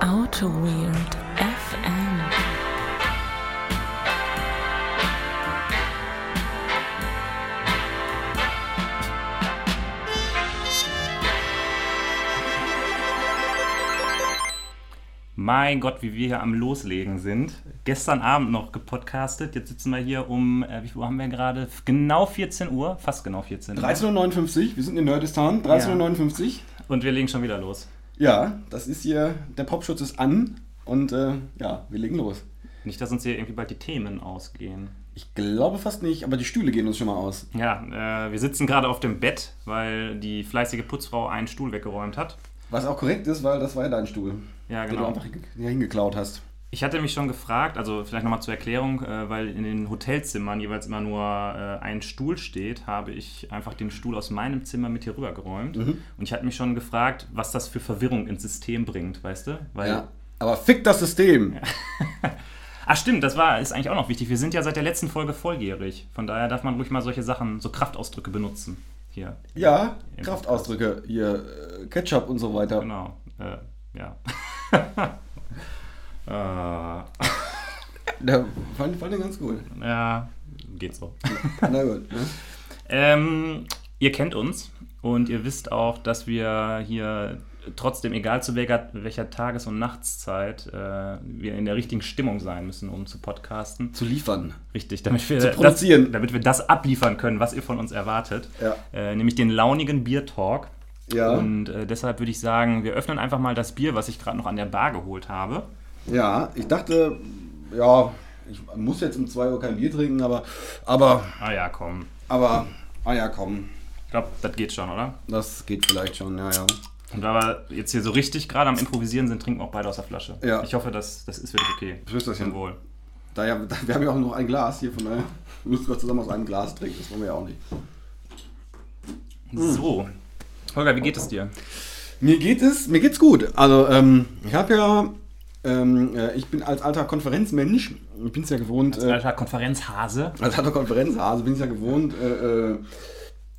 Auto Weird FM. Mein Gott, wie wir hier am Loslegen sind. Gestern Abend noch gepodcastet. Jetzt sitzen wir hier um, äh, wie viel Uhr haben wir gerade? Genau 14 Uhr, fast genau 14 Uhr. 13.59 Uhr, wir sind in Nerdistan, 13.59 Uhr. Und wir legen schon wieder los. Ja, das ist hier, der Popschutz ist an und äh, ja, wir legen los. Nicht, dass uns hier irgendwie bald die Themen ausgehen. Ich glaube fast nicht, aber die Stühle gehen uns schon mal aus. Ja, äh, wir sitzen gerade auf dem Bett, weil die fleißige Putzfrau einen Stuhl weggeräumt hat. Was auch korrekt ist, weil das war ja dein Stuhl, Ja, den du genau. einfach hingeklaut hast. Ich hatte mich schon gefragt, also vielleicht nochmal zur Erklärung, äh, weil in den Hotelzimmern jeweils immer nur äh, ein Stuhl steht, habe ich einfach den Stuhl aus meinem Zimmer mit hier rübergeräumt. Mhm. Und ich hatte mich schon gefragt, was das für Verwirrung ins System bringt, weißt du? Weil, Ja. Aber fick das System. Ach stimmt, das war, ist eigentlich auch noch wichtig. Wir sind ja seit der letzten Folge volljährig. Von daher darf man ruhig mal solche Sachen, so Kraftausdrücke benutzen. Hier, Ja, Kraftausdrücke, hier, äh, Ketchup und so weiter. genau. Äh, ja. äh, Der fand, fand ich ganz gut. ja, geht so. Na gut. Ne? Ähm, ihr kennt uns und ihr wisst auch, dass wir hier trotzdem, egal zu welcher, welcher Tages- und Nachtszeit, äh, wir in der richtigen Stimmung sein müssen, um zu podcasten. Zu liefern. Richtig, damit wir, Zu produzieren. Das, damit wir das abliefern können, was ihr von uns erwartet. Ja. Äh, nämlich den launigen Bier-Talk. Ja. Und äh, deshalb würde ich sagen, wir öffnen einfach mal das Bier, was ich gerade noch an der Bar geholt habe. Ja, ich dachte, ja, ich muss jetzt um 2 Uhr kein Bier trinken, aber, aber, Ah ja, komm. aber, ah ja, komm, Ich glaube, das geht schon, oder? das geht vielleicht schon, ja, ja. Und da wir jetzt hier so richtig gerade am Improvisieren sind, trinken wir auch beide aus der Flasche. Ja. Ich hoffe, das, das ist wirklich okay. Prösterchen. Wohl. Da ja, da, wir haben ja auch noch ein Glas hier, von daher müssen wir zusammen aus einem Glas trinken, das wollen wir ja auch nicht. So. Holger, wie geht es dir? Mir geht es, mir geht's gut. Also, ähm, ich habe ja, ähm, äh, ich bin als alter Konferenzmensch, ich bin es ja gewohnt, Als äh, alter Konferenzhase. als alter Konferenzhase bin ich ja gewohnt, äh, äh,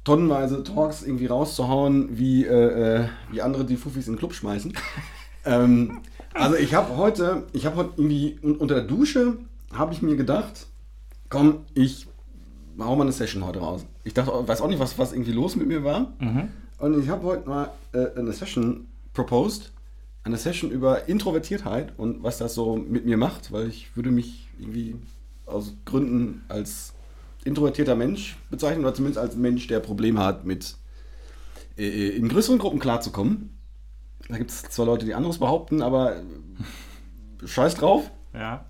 tonnenweise Talks irgendwie rauszuhauen, wie, äh, äh, wie andere die Fuffis in den Club schmeißen. ähm, also ich habe heute, ich habe heute irgendwie un- unter der Dusche, habe ich mir gedacht, komm, ich hau mal eine Session heute raus. Ich dachte, weiß auch nicht, was, was irgendwie los mit mir war. Und ich habe heute mal eine Session proposed. Eine Session über Introvertiertheit und was das so mit mir macht, weil ich würde mich irgendwie aus Gründen als introvertierter Mensch bezeichnen oder zumindest als Mensch, der Probleme hat, mit äh, in größeren Gruppen klarzukommen. Da gibt es zwar Leute, die anderes behaupten, aber scheiß drauf. Ja.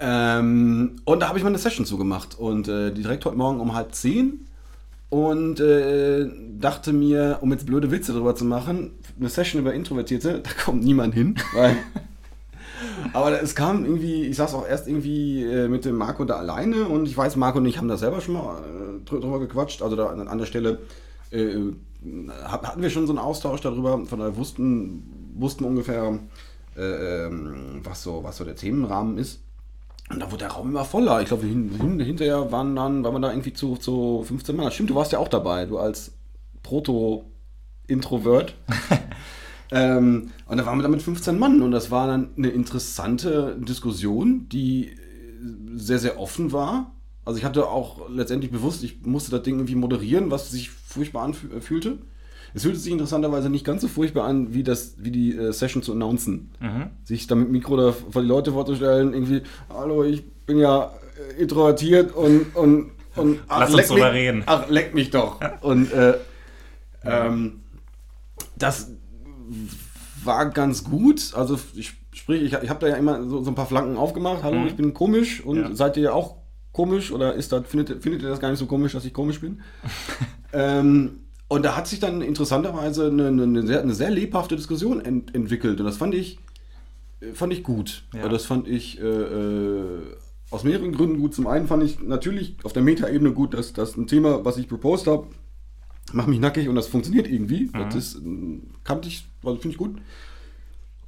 Ähm, und da habe ich mal eine Session zugemacht und äh, die direkt heute Morgen um halb zehn und äh, dachte mir, um jetzt blöde Witze drüber zu machen, eine Session über Introvertierte, da kommt niemand hin, weil aber es kam irgendwie, ich saß auch erst irgendwie äh, mit dem Marco da alleine und ich weiß, Marco und ich haben da selber schon mal äh, drü- drüber gequatscht, also da an, der Stelle äh, hab- hatten wir schon so einen Austausch darüber, von daher wussten, wussten ungefähr, äh, ähm, was, so, was so der Themenrahmen ist. Und da wurde der Raum immer voller. Ich glaube, hin, hin, hinterher waren dann, waren wir da irgendwie zu, zu 15 Mann. Stimmt, du warst ja auch dabei, du als Proto-Introvert. ähm, und da waren wir dann mit 15 Mann und das war dann eine interessante Diskussion, die äh, sehr, sehr offen war. Also ich hatte auch letztendlich bewusst, ich musste das Ding irgendwie moderieren, was sich furchtbar anfühlte. Es fühlte sich interessanterweise nicht ganz so furchtbar an, wie, das, wie die äh, Session zu announcen. Sich da mit dem Mikro da vor die Leute vorzustellen, irgendwie, hallo, ich bin ja äh, introvertiert und, und, und ach, Lass uns leck drüber mich, reden. Ach, leck mich doch. Und äh, ähm, das war ganz gut. Also ich sprich, ich, ich habe da ja immer so, so ein paar Flanken aufgemacht. Hallo, Mhm. ich bin komisch und Ja. seid ihr auch komisch oder ist das, findet, findet ihr das gar nicht so komisch, dass ich komisch bin? ähm, und da hat sich dann interessanterweise eine, eine, sehr, eine sehr lebhafte Diskussion ent, entwickelt und das fand ich, äh, fand ich gut. Ja. Das fand ich äh, äh, aus mehreren Gründen gut. Zum einen fand ich natürlich auf der Metaebene gut, dass das ein Thema, was ich proposed habe, macht mich nackig und das funktioniert irgendwie. Das ist, äh, kannte ich, also finde ich gut.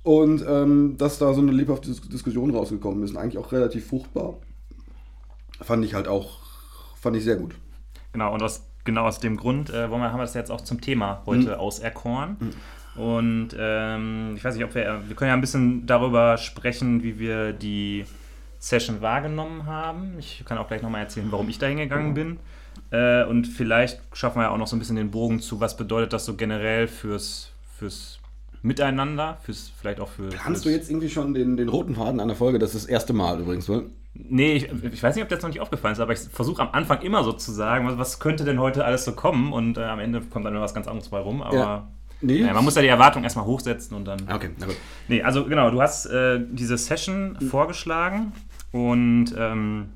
Und ähm, dass da so eine lebhafte Dis Diskussion rausgekommen ist eigentlich auch relativ fruchtbar, fand ich halt auch, fand ich sehr gut. Genau, und aus, genau aus dem Grund äh, wollen wir, haben wir das jetzt auch zum Thema heute auserkoren. Und ähm, ich weiß nicht, ob wir, wir können ja ein bisschen darüber sprechen, wie wir die Session wahrgenommen haben. Ich kann auch gleich nochmal erzählen, warum ich da hingegangen bin. Äh, und vielleicht schaffen wir ja auch noch so ein bisschen den Bogen zu, was bedeutet das so generell fürs, fürs Miteinander, fürs vielleicht auch für. Planst du jetzt irgendwie schon den, den roten Faden an der Folge? Das ist das erste Mal übrigens, oder? Nee, ich, ich, weiß nicht, ob das noch nicht aufgefallen ist, aber ich versuche am Anfang immer so zu sagen, was, was könnte denn heute alles so kommen und äh, am Ende kommt dann nur was ganz anderes bei rum. Aber ja. Nee. Ja, man muss ja die Erwartung erstmal hochsetzen und dann. Okay, na gut. Nee, also genau, du hast äh, diese Session mhm. vorgeschlagen und ähm,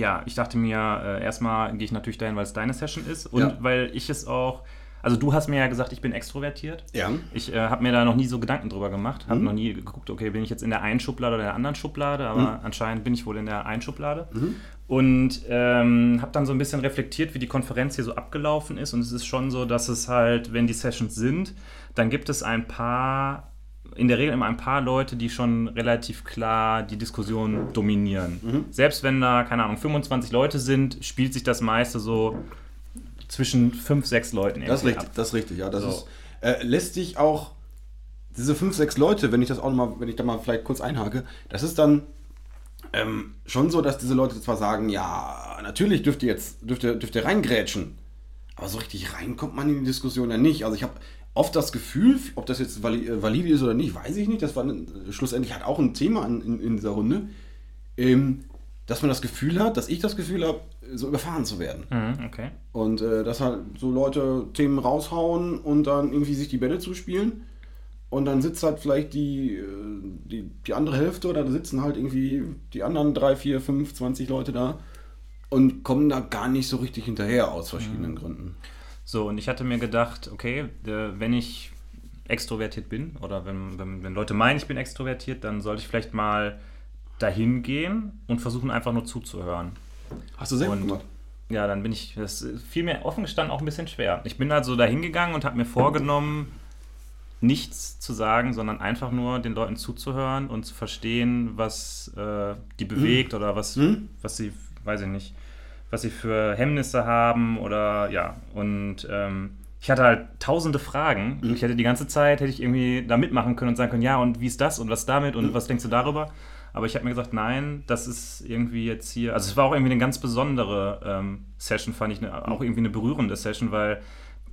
ja, ich dachte mir, äh, erstmal gehe ich natürlich dahin, weil es deine Session ist und ja. weil ich es auch also du hast mir ja gesagt, ich bin extrovertiert. Ja. Ich äh, habe mir da noch nie so Gedanken drüber gemacht. Habe mhm. noch nie geguckt, okay, bin ich jetzt in der einen Schublade oder der anderen Schublade, aber mhm. anscheinend bin ich wohl in der einen Schublade. Mhm. Und ähm, habe dann so ein bisschen reflektiert, wie die Konferenz hier so abgelaufen ist. Und es ist schon so, dass es halt, wenn die Sessions sind, dann gibt es ein paar, in der Regel immer ein paar Leute, die schon relativ klar die Diskussion dominieren. Mhm. Selbst wenn da, keine Ahnung, 25 Leute sind, spielt sich das meiste so zwischen fünf, sechs Leuten. Das ist richtig, ab. das ist richtig, ja. Das so. ist, äh, lässt sich auch, diese fünf, sechs Leute, wenn ich das auch mal, wenn ich da mal vielleicht kurz einhake, das ist dann ähm, schon so, dass diese Leute zwar sagen, ja, natürlich dürft ihr jetzt, dürft ihr, dürft ihr reingrätschen, aber so richtig rein kommt man in die Diskussion ja nicht. Also ich habe oft das Gefühl, ob das jetzt äh, valide ist oder nicht, weiß ich nicht. Das war schlussendlich hat auch ein Thema in, in, dieser Runde. Ähm, dass man das Gefühl hat, dass ich das Gefühl habe, so überfahren zu werden. Mhm, okay. Und äh, dass halt so Leute Themen raushauen und dann irgendwie sich die Bälle zuspielen. Und dann sitzt halt vielleicht die, äh, die, die andere Hälfte oder da sitzen halt irgendwie die anderen drei, vier, fünf, 20 Leute da und kommen da gar nicht so richtig hinterher aus verschiedenen mhm. Gründen. So, und ich hatte mir gedacht, okay, wenn ich extrovertiert bin oder wenn, wenn, wenn Leute meinen, ich bin extrovertiert, dann sollte ich vielleicht mal dahin gehen und versuchen einfach nur zuzuhören. Hast du sehr und, gemacht? Ja, dann bin ich, das fiel mir offen gestanden auch ein bisschen schwer. Ich bin also dahin gegangen und habe mir vorgenommen, nichts zu sagen, sondern einfach nur den Leuten zuzuhören und zu verstehen, was äh, die bewegt mhm. oder was, mhm. was sie, weiß ich nicht, was sie für Hemmnisse haben oder ja. Und ähm, ich hatte halt tausende Fragen. Mhm. Ich hätte die ganze Zeit, hätte ich irgendwie da mitmachen können und sagen können, ja, und wie ist das und was damit und mhm. was denkst du darüber? Aber ich habe mir gesagt, nein, das ist irgendwie jetzt hier. Also es war auch irgendwie eine ganz besondere ähm, Session, fand ich eine, auch irgendwie eine berührende Session, weil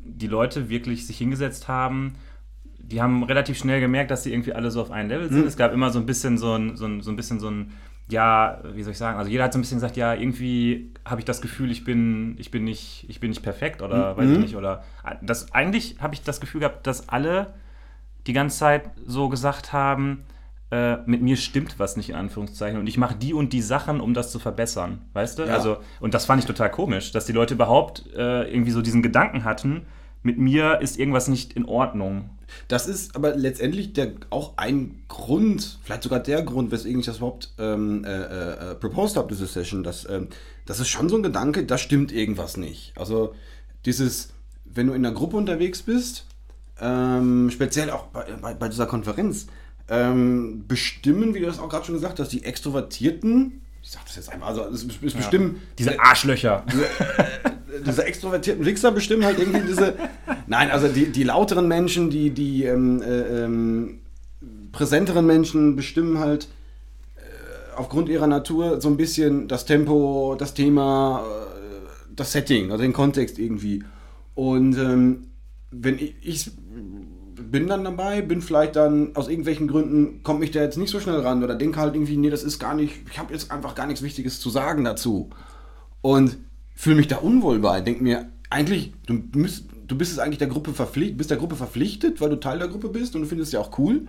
die Leute wirklich sich hingesetzt haben. Die haben relativ schnell gemerkt, dass sie irgendwie alle so auf einem Level sind. Mhm. Es gab immer so ein bisschen so ein, so ein, so ein bisschen so ein, ja, wie soll ich sagen, also jeder hat so ein bisschen gesagt, ja, irgendwie habe ich das Gefühl, ich bin, ich bin nicht, ich bin nicht perfekt oder mhm. weiß ich nicht. Oder das eigentlich habe ich das Gefühl gehabt, dass alle die ganze Zeit so gesagt haben, äh, mit mir stimmt was nicht in Anführungszeichen und ich mache die und die Sachen, um das zu verbessern, weißt du? Ja. Also und das fand ich total komisch, dass die Leute überhaupt äh, irgendwie so diesen Gedanken hatten, mit mir ist irgendwas nicht in Ordnung. Das ist aber letztendlich der, auch ein Grund, vielleicht sogar der Grund, weswegen ich das überhaupt ähm, äh, äh, proposed habe, diese Session. Dass, ähm, das ist schon so ein Gedanke, da stimmt irgendwas nicht. Also dieses, wenn du in einer Gruppe unterwegs bist, ähm, speziell auch bei, bei, bei dieser Konferenz, ähm, bestimmen, wie du das auch gerade schon gesagt hast, die Extrovertierten, ich sag das jetzt einfach, also es, es bestimmen. Ja, diese Arschlöcher. Diese, äh, diese extrovertierten Wichser bestimmen halt irgendwie diese. Nein, also die, die lauteren Menschen, die, die ähm, äh, ähm, präsenteren Menschen bestimmen halt äh, aufgrund ihrer Natur so ein bisschen das Tempo, das Thema, äh, das Setting, also den Kontext irgendwie. Und ähm, wenn ich, ich bin dann dabei, bin vielleicht dann aus irgendwelchen Gründen, kommt mich da jetzt nicht so schnell ran oder denke halt irgendwie, nee, das ist gar nicht, ich habe jetzt einfach gar nichts Wichtiges zu sagen dazu. Und fühle mich da unwohl bei, denke mir, eigentlich, du, müsst, du bist es eigentlich der Gruppe verpflichtet, bist der Gruppe verpflichtet, weil du Teil der Gruppe bist und du findest es ja auch cool,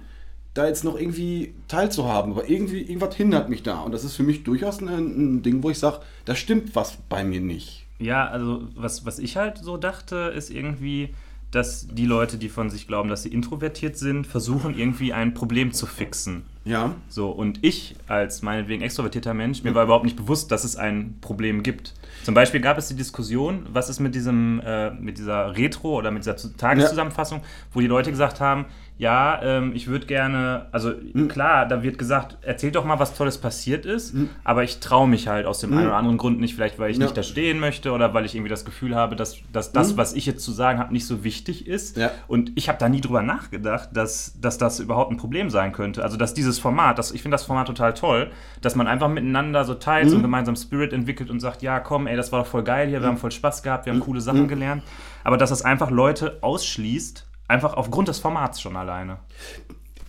da jetzt noch irgendwie teilzuhaben. Aber irgendwie, irgendwas hindert mich da. Und das ist für mich durchaus ein, ein Ding, wo ich sage, da stimmt was bei mir nicht. Ja, also was, was ich halt so dachte, ist irgendwie, dass die Leute, die von sich glauben, dass sie introvertiert sind, versuchen irgendwie ein Problem zu fixen. Ja. So, und ich als meinetwegen extrovertierter Mensch, mir war überhaupt nicht bewusst, dass es ein Problem gibt. Zum Beispiel gab es die Diskussion, was ist mit diesem, äh, mit dieser Retro oder mit dieser Zu- Tageszusammenfassung, wo die Leute gesagt haben, ja, ähm, ich würde gerne, also klar, da wird gesagt, erzählt doch mal, was Tolles passiert ist, aber ich traue mich halt aus dem einen oder anderen Grund nicht, vielleicht weil ich Ja. nicht da stehen möchte oder weil ich irgendwie das Gefühl habe, dass, dass das, was ich jetzt zu sagen habe, nicht so wichtig ist. Ja. Und ich habe da nie drüber nachgedacht, dass, dass das überhaupt ein Problem sein könnte. Also, dass dieses Format, das, ich finde das Format total toll, dass man einfach miteinander so teilt, so einen gemeinsamen Spirit entwickelt und sagt, ja, komm, ey, das war doch voll geil hier, wir haben voll Spaß gehabt, wir haben coole Sachen gelernt. Aber dass das einfach Leute ausschließt, einfach aufgrund des Formats schon alleine.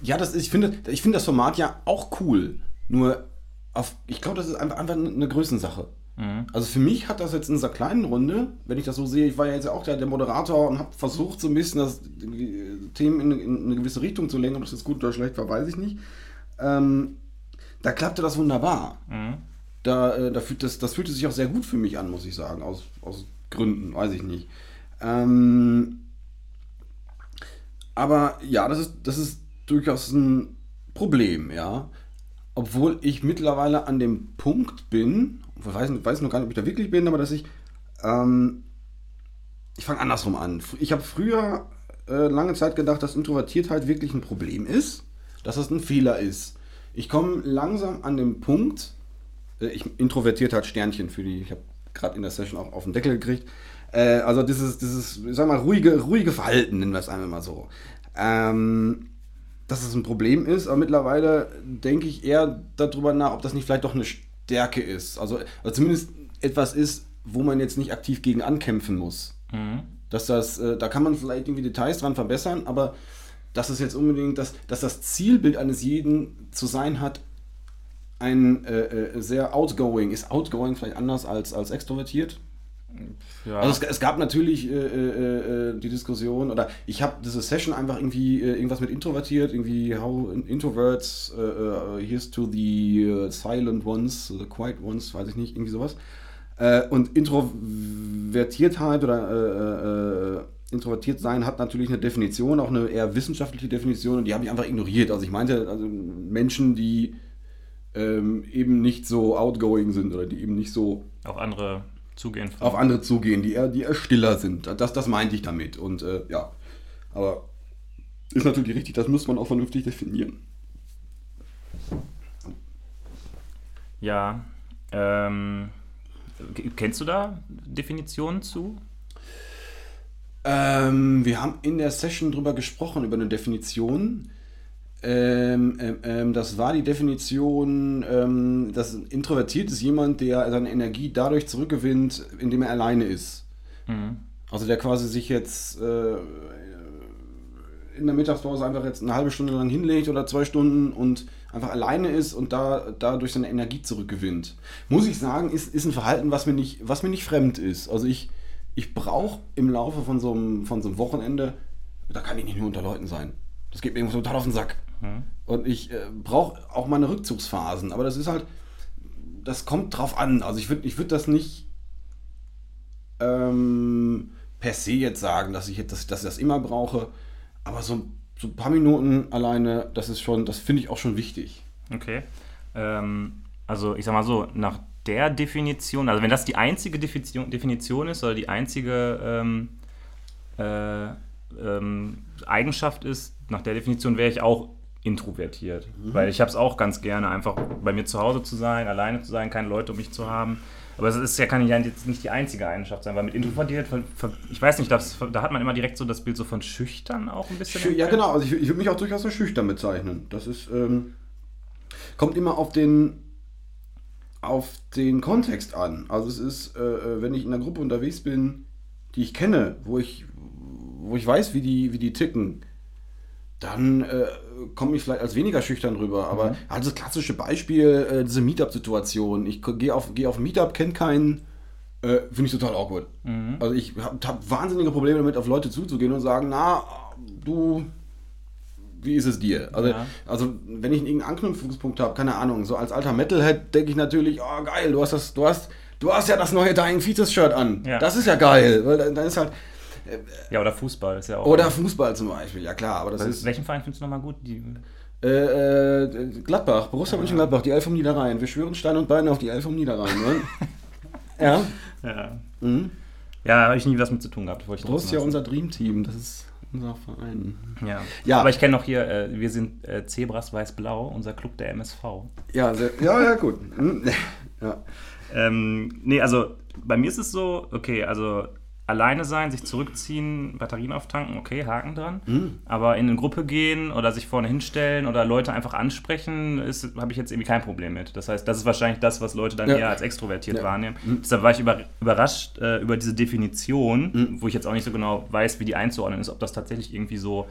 Ja, das ist, ich finde, ich finde das Format ja auch cool. Nur, auf, ich glaube, das ist einfach, einfach eine Größensache. Also für mich hat das jetzt in dieser kleinen Runde, wenn ich das so sehe, ich war ja jetzt auch der, der Moderator und habe versucht, so ein bisschen das die Themen in, in eine gewisse Richtung zu lenken, ob das jetzt gut oder schlecht war, weiß ich nicht. Ähm, da klappte das wunderbar. Da, äh, da fühlt das, das fühlte sich auch sehr gut für mich an, muss ich sagen, aus, aus Gründen, weiß ich nicht. Ähm, aber ja, das ist, das ist durchaus ein Problem, ja. Obwohl ich mittlerweile an dem Punkt bin, ich weiß, weiß noch gar nicht, ob ich da wirklich bin, aber dass ich, ähm, ich fange andersrum an. Ich habe früher äh, lange Zeit gedacht, dass Introvertiertheit wirklich ein Problem ist, dass das ein Fehler ist. Ich komme langsam an den Punkt, äh, ich Introvertiertheit Sternchen für die, ich habe gerade in der Session auch auf den Deckel gekriegt. Äh, also dieses, dieses, ich sag mal, ruhige, ruhige Verhalten, nennen wir es einmal mal so. Ähm, dass es ein Problem ist, aber mittlerweile denke ich eher darüber nach, ob das nicht vielleicht doch eine Stärke ist. Also, also zumindest etwas ist, wo man jetzt nicht aktiv gegen ankämpfen muss. Dass das, äh, da kann man vielleicht irgendwie Details dran verbessern, aber dass es jetzt unbedingt, dass, dass das Zielbild eines jeden zu sein hat, ein äh, äh, sehr outgoing, ist outgoing vielleicht anders als, als extrovertiert? Ja. Also es, es gab natürlich äh, äh, äh, die Diskussion, oder ich habe diese Session einfach irgendwie äh, irgendwas mit introvertiert, irgendwie how introverts, äh, äh, here's to the silent ones, the quiet ones, weiß ich nicht, irgendwie sowas. Und Introvertiertheit oder äh, äh, introvertiert sein hat natürlich eine Definition, auch eine eher wissenschaftliche Definition, und die habe ich einfach ignoriert. Also ich meinte also Menschen, die ähm, eben nicht so outgoing sind oder die eben nicht so auf andere zugehen. auf andere zugehen, die eher, die eher stiller sind. Das, das meinte ich damit. Und äh, ja, aber ist natürlich richtig, das muss man auch vernünftig definieren. Ja. Ähm, kennst du da Definitionen zu? Ähm, wir haben in der Session drüber gesprochen, über eine Definition. Ähm, ähm, ähm, das war die Definition, ähm, dass introvertiert ist jemand, der seine Energie dadurch zurückgewinnt, indem er alleine ist. Also der quasi sich jetzt äh, in der Mittagspause einfach jetzt eine halbe Stunde lang hinlegt oder zwei Stunden und einfach alleine ist und da dadurch seine Energie zurückgewinnt. Muss ich sagen, ist, ist ein Verhalten, was mir nicht, was mir nicht fremd ist. Also ich, ich brauche im Laufe von so, einem, von so einem Wochenende, da kann ich nicht nur unter Leuten sein. Das geht mir irgendwie total auf den Sack. Und ich äh, brauche auch meine Rückzugsphasen. Aber das ist halt, das kommt drauf an. Also ich würde ich würd das nicht ähm, per se jetzt sagen, dass ich, jetzt, dass, dass ich das immer brauche. Aber so, so ein paar Minuten alleine, das ist schon, das finde ich auch schon wichtig. Okay. Ähm, also ich sag mal so, nach der Definition, also wenn das die einzige Definition, Definition ist oder die einzige ähm, äh, ähm, Eigenschaft ist, nach der Definition wäre ich auch introvertiert. Weil ich habe es auch ganz gerne, einfach bei mir zu Hause zu sein, alleine zu sein, keine Leute um mich zu haben. Aber es ist ja, kann ja jetzt nicht die einzige Eigenschaft sein, weil mit introvertiert, ver- ver- ich weiß nicht, das, da hat man immer direkt so das Bild so von schüchtern auch ein bisschen. Schü- Ja, genau. Also ich, ich würde mich auch durchaus als schüchtern bezeichnen. Das ist, ähm, kommt immer auf den, auf den Kontext an. Also es ist, äh, äh, wenn ich in einer Gruppe unterwegs bin, die ich kenne, wo ich, wo ich weiß, wie die, wie die ticken, dann äh, komme ich vielleicht als weniger schüchtern rüber. Aber halt das klassische Beispiel, äh, diese Meetup-Situation. Ich gehe auf, geh auf ein Meetup, kenne keinen, äh, finde ich total awkward. Also ich habe hab wahnsinnige Probleme damit, auf Leute zuzugehen und sagen, na, du, wie ist es dir? Also, Ja. also wenn ich irgendeinen Anknüpfungspunkt habe, keine Ahnung, so als alter Metalhead denke ich natürlich, oh geil, du hast das, du hast, du hast ja das neue Dying Fetus Shirt an. Ja. Das ist ja geil, weil dann ist halt Ja, oder Fußball ist ja auch. oder Fußball zum Beispiel, ja klar, aber das ist Welchen Verein findest du nochmal gut? Die, Äh, äh, Gladbach, Borussia Mönchengladbach, die Elf vom Niederrhein. Wir schwören Stein und Beine auf die Elf vom Niederrhein. Ne? ja. Ja, Mhm. ja habe ich nie was mit zu tun gehabt. Borussia, unser Dreamteam, das ist unser Verein. ja. Ja. Aber ich kenne noch hier, äh, wir sind äh, Zebras Weiß-Blau, unser Club der MSV. Ja, sehr, ja, ja, gut. Mhm. Ja. Ähm, nee, also bei mir ist es so, okay, also alleine sein, sich zurückziehen, Batterien auftanken, okay, Haken dran. Aber in eine Gruppe gehen oder sich vorne hinstellen oder Leute einfach ansprechen, habe ich jetzt irgendwie kein Problem mit. Das heißt, das ist wahrscheinlich das, was Leute dann Ja. eher als extrovertiert Ja. wahrnehmen. Deshalb war ich über, überrascht äh, über diese Definition, wo ich jetzt auch nicht so genau weiß, wie die einzuordnen ist, ob das tatsächlich irgendwie so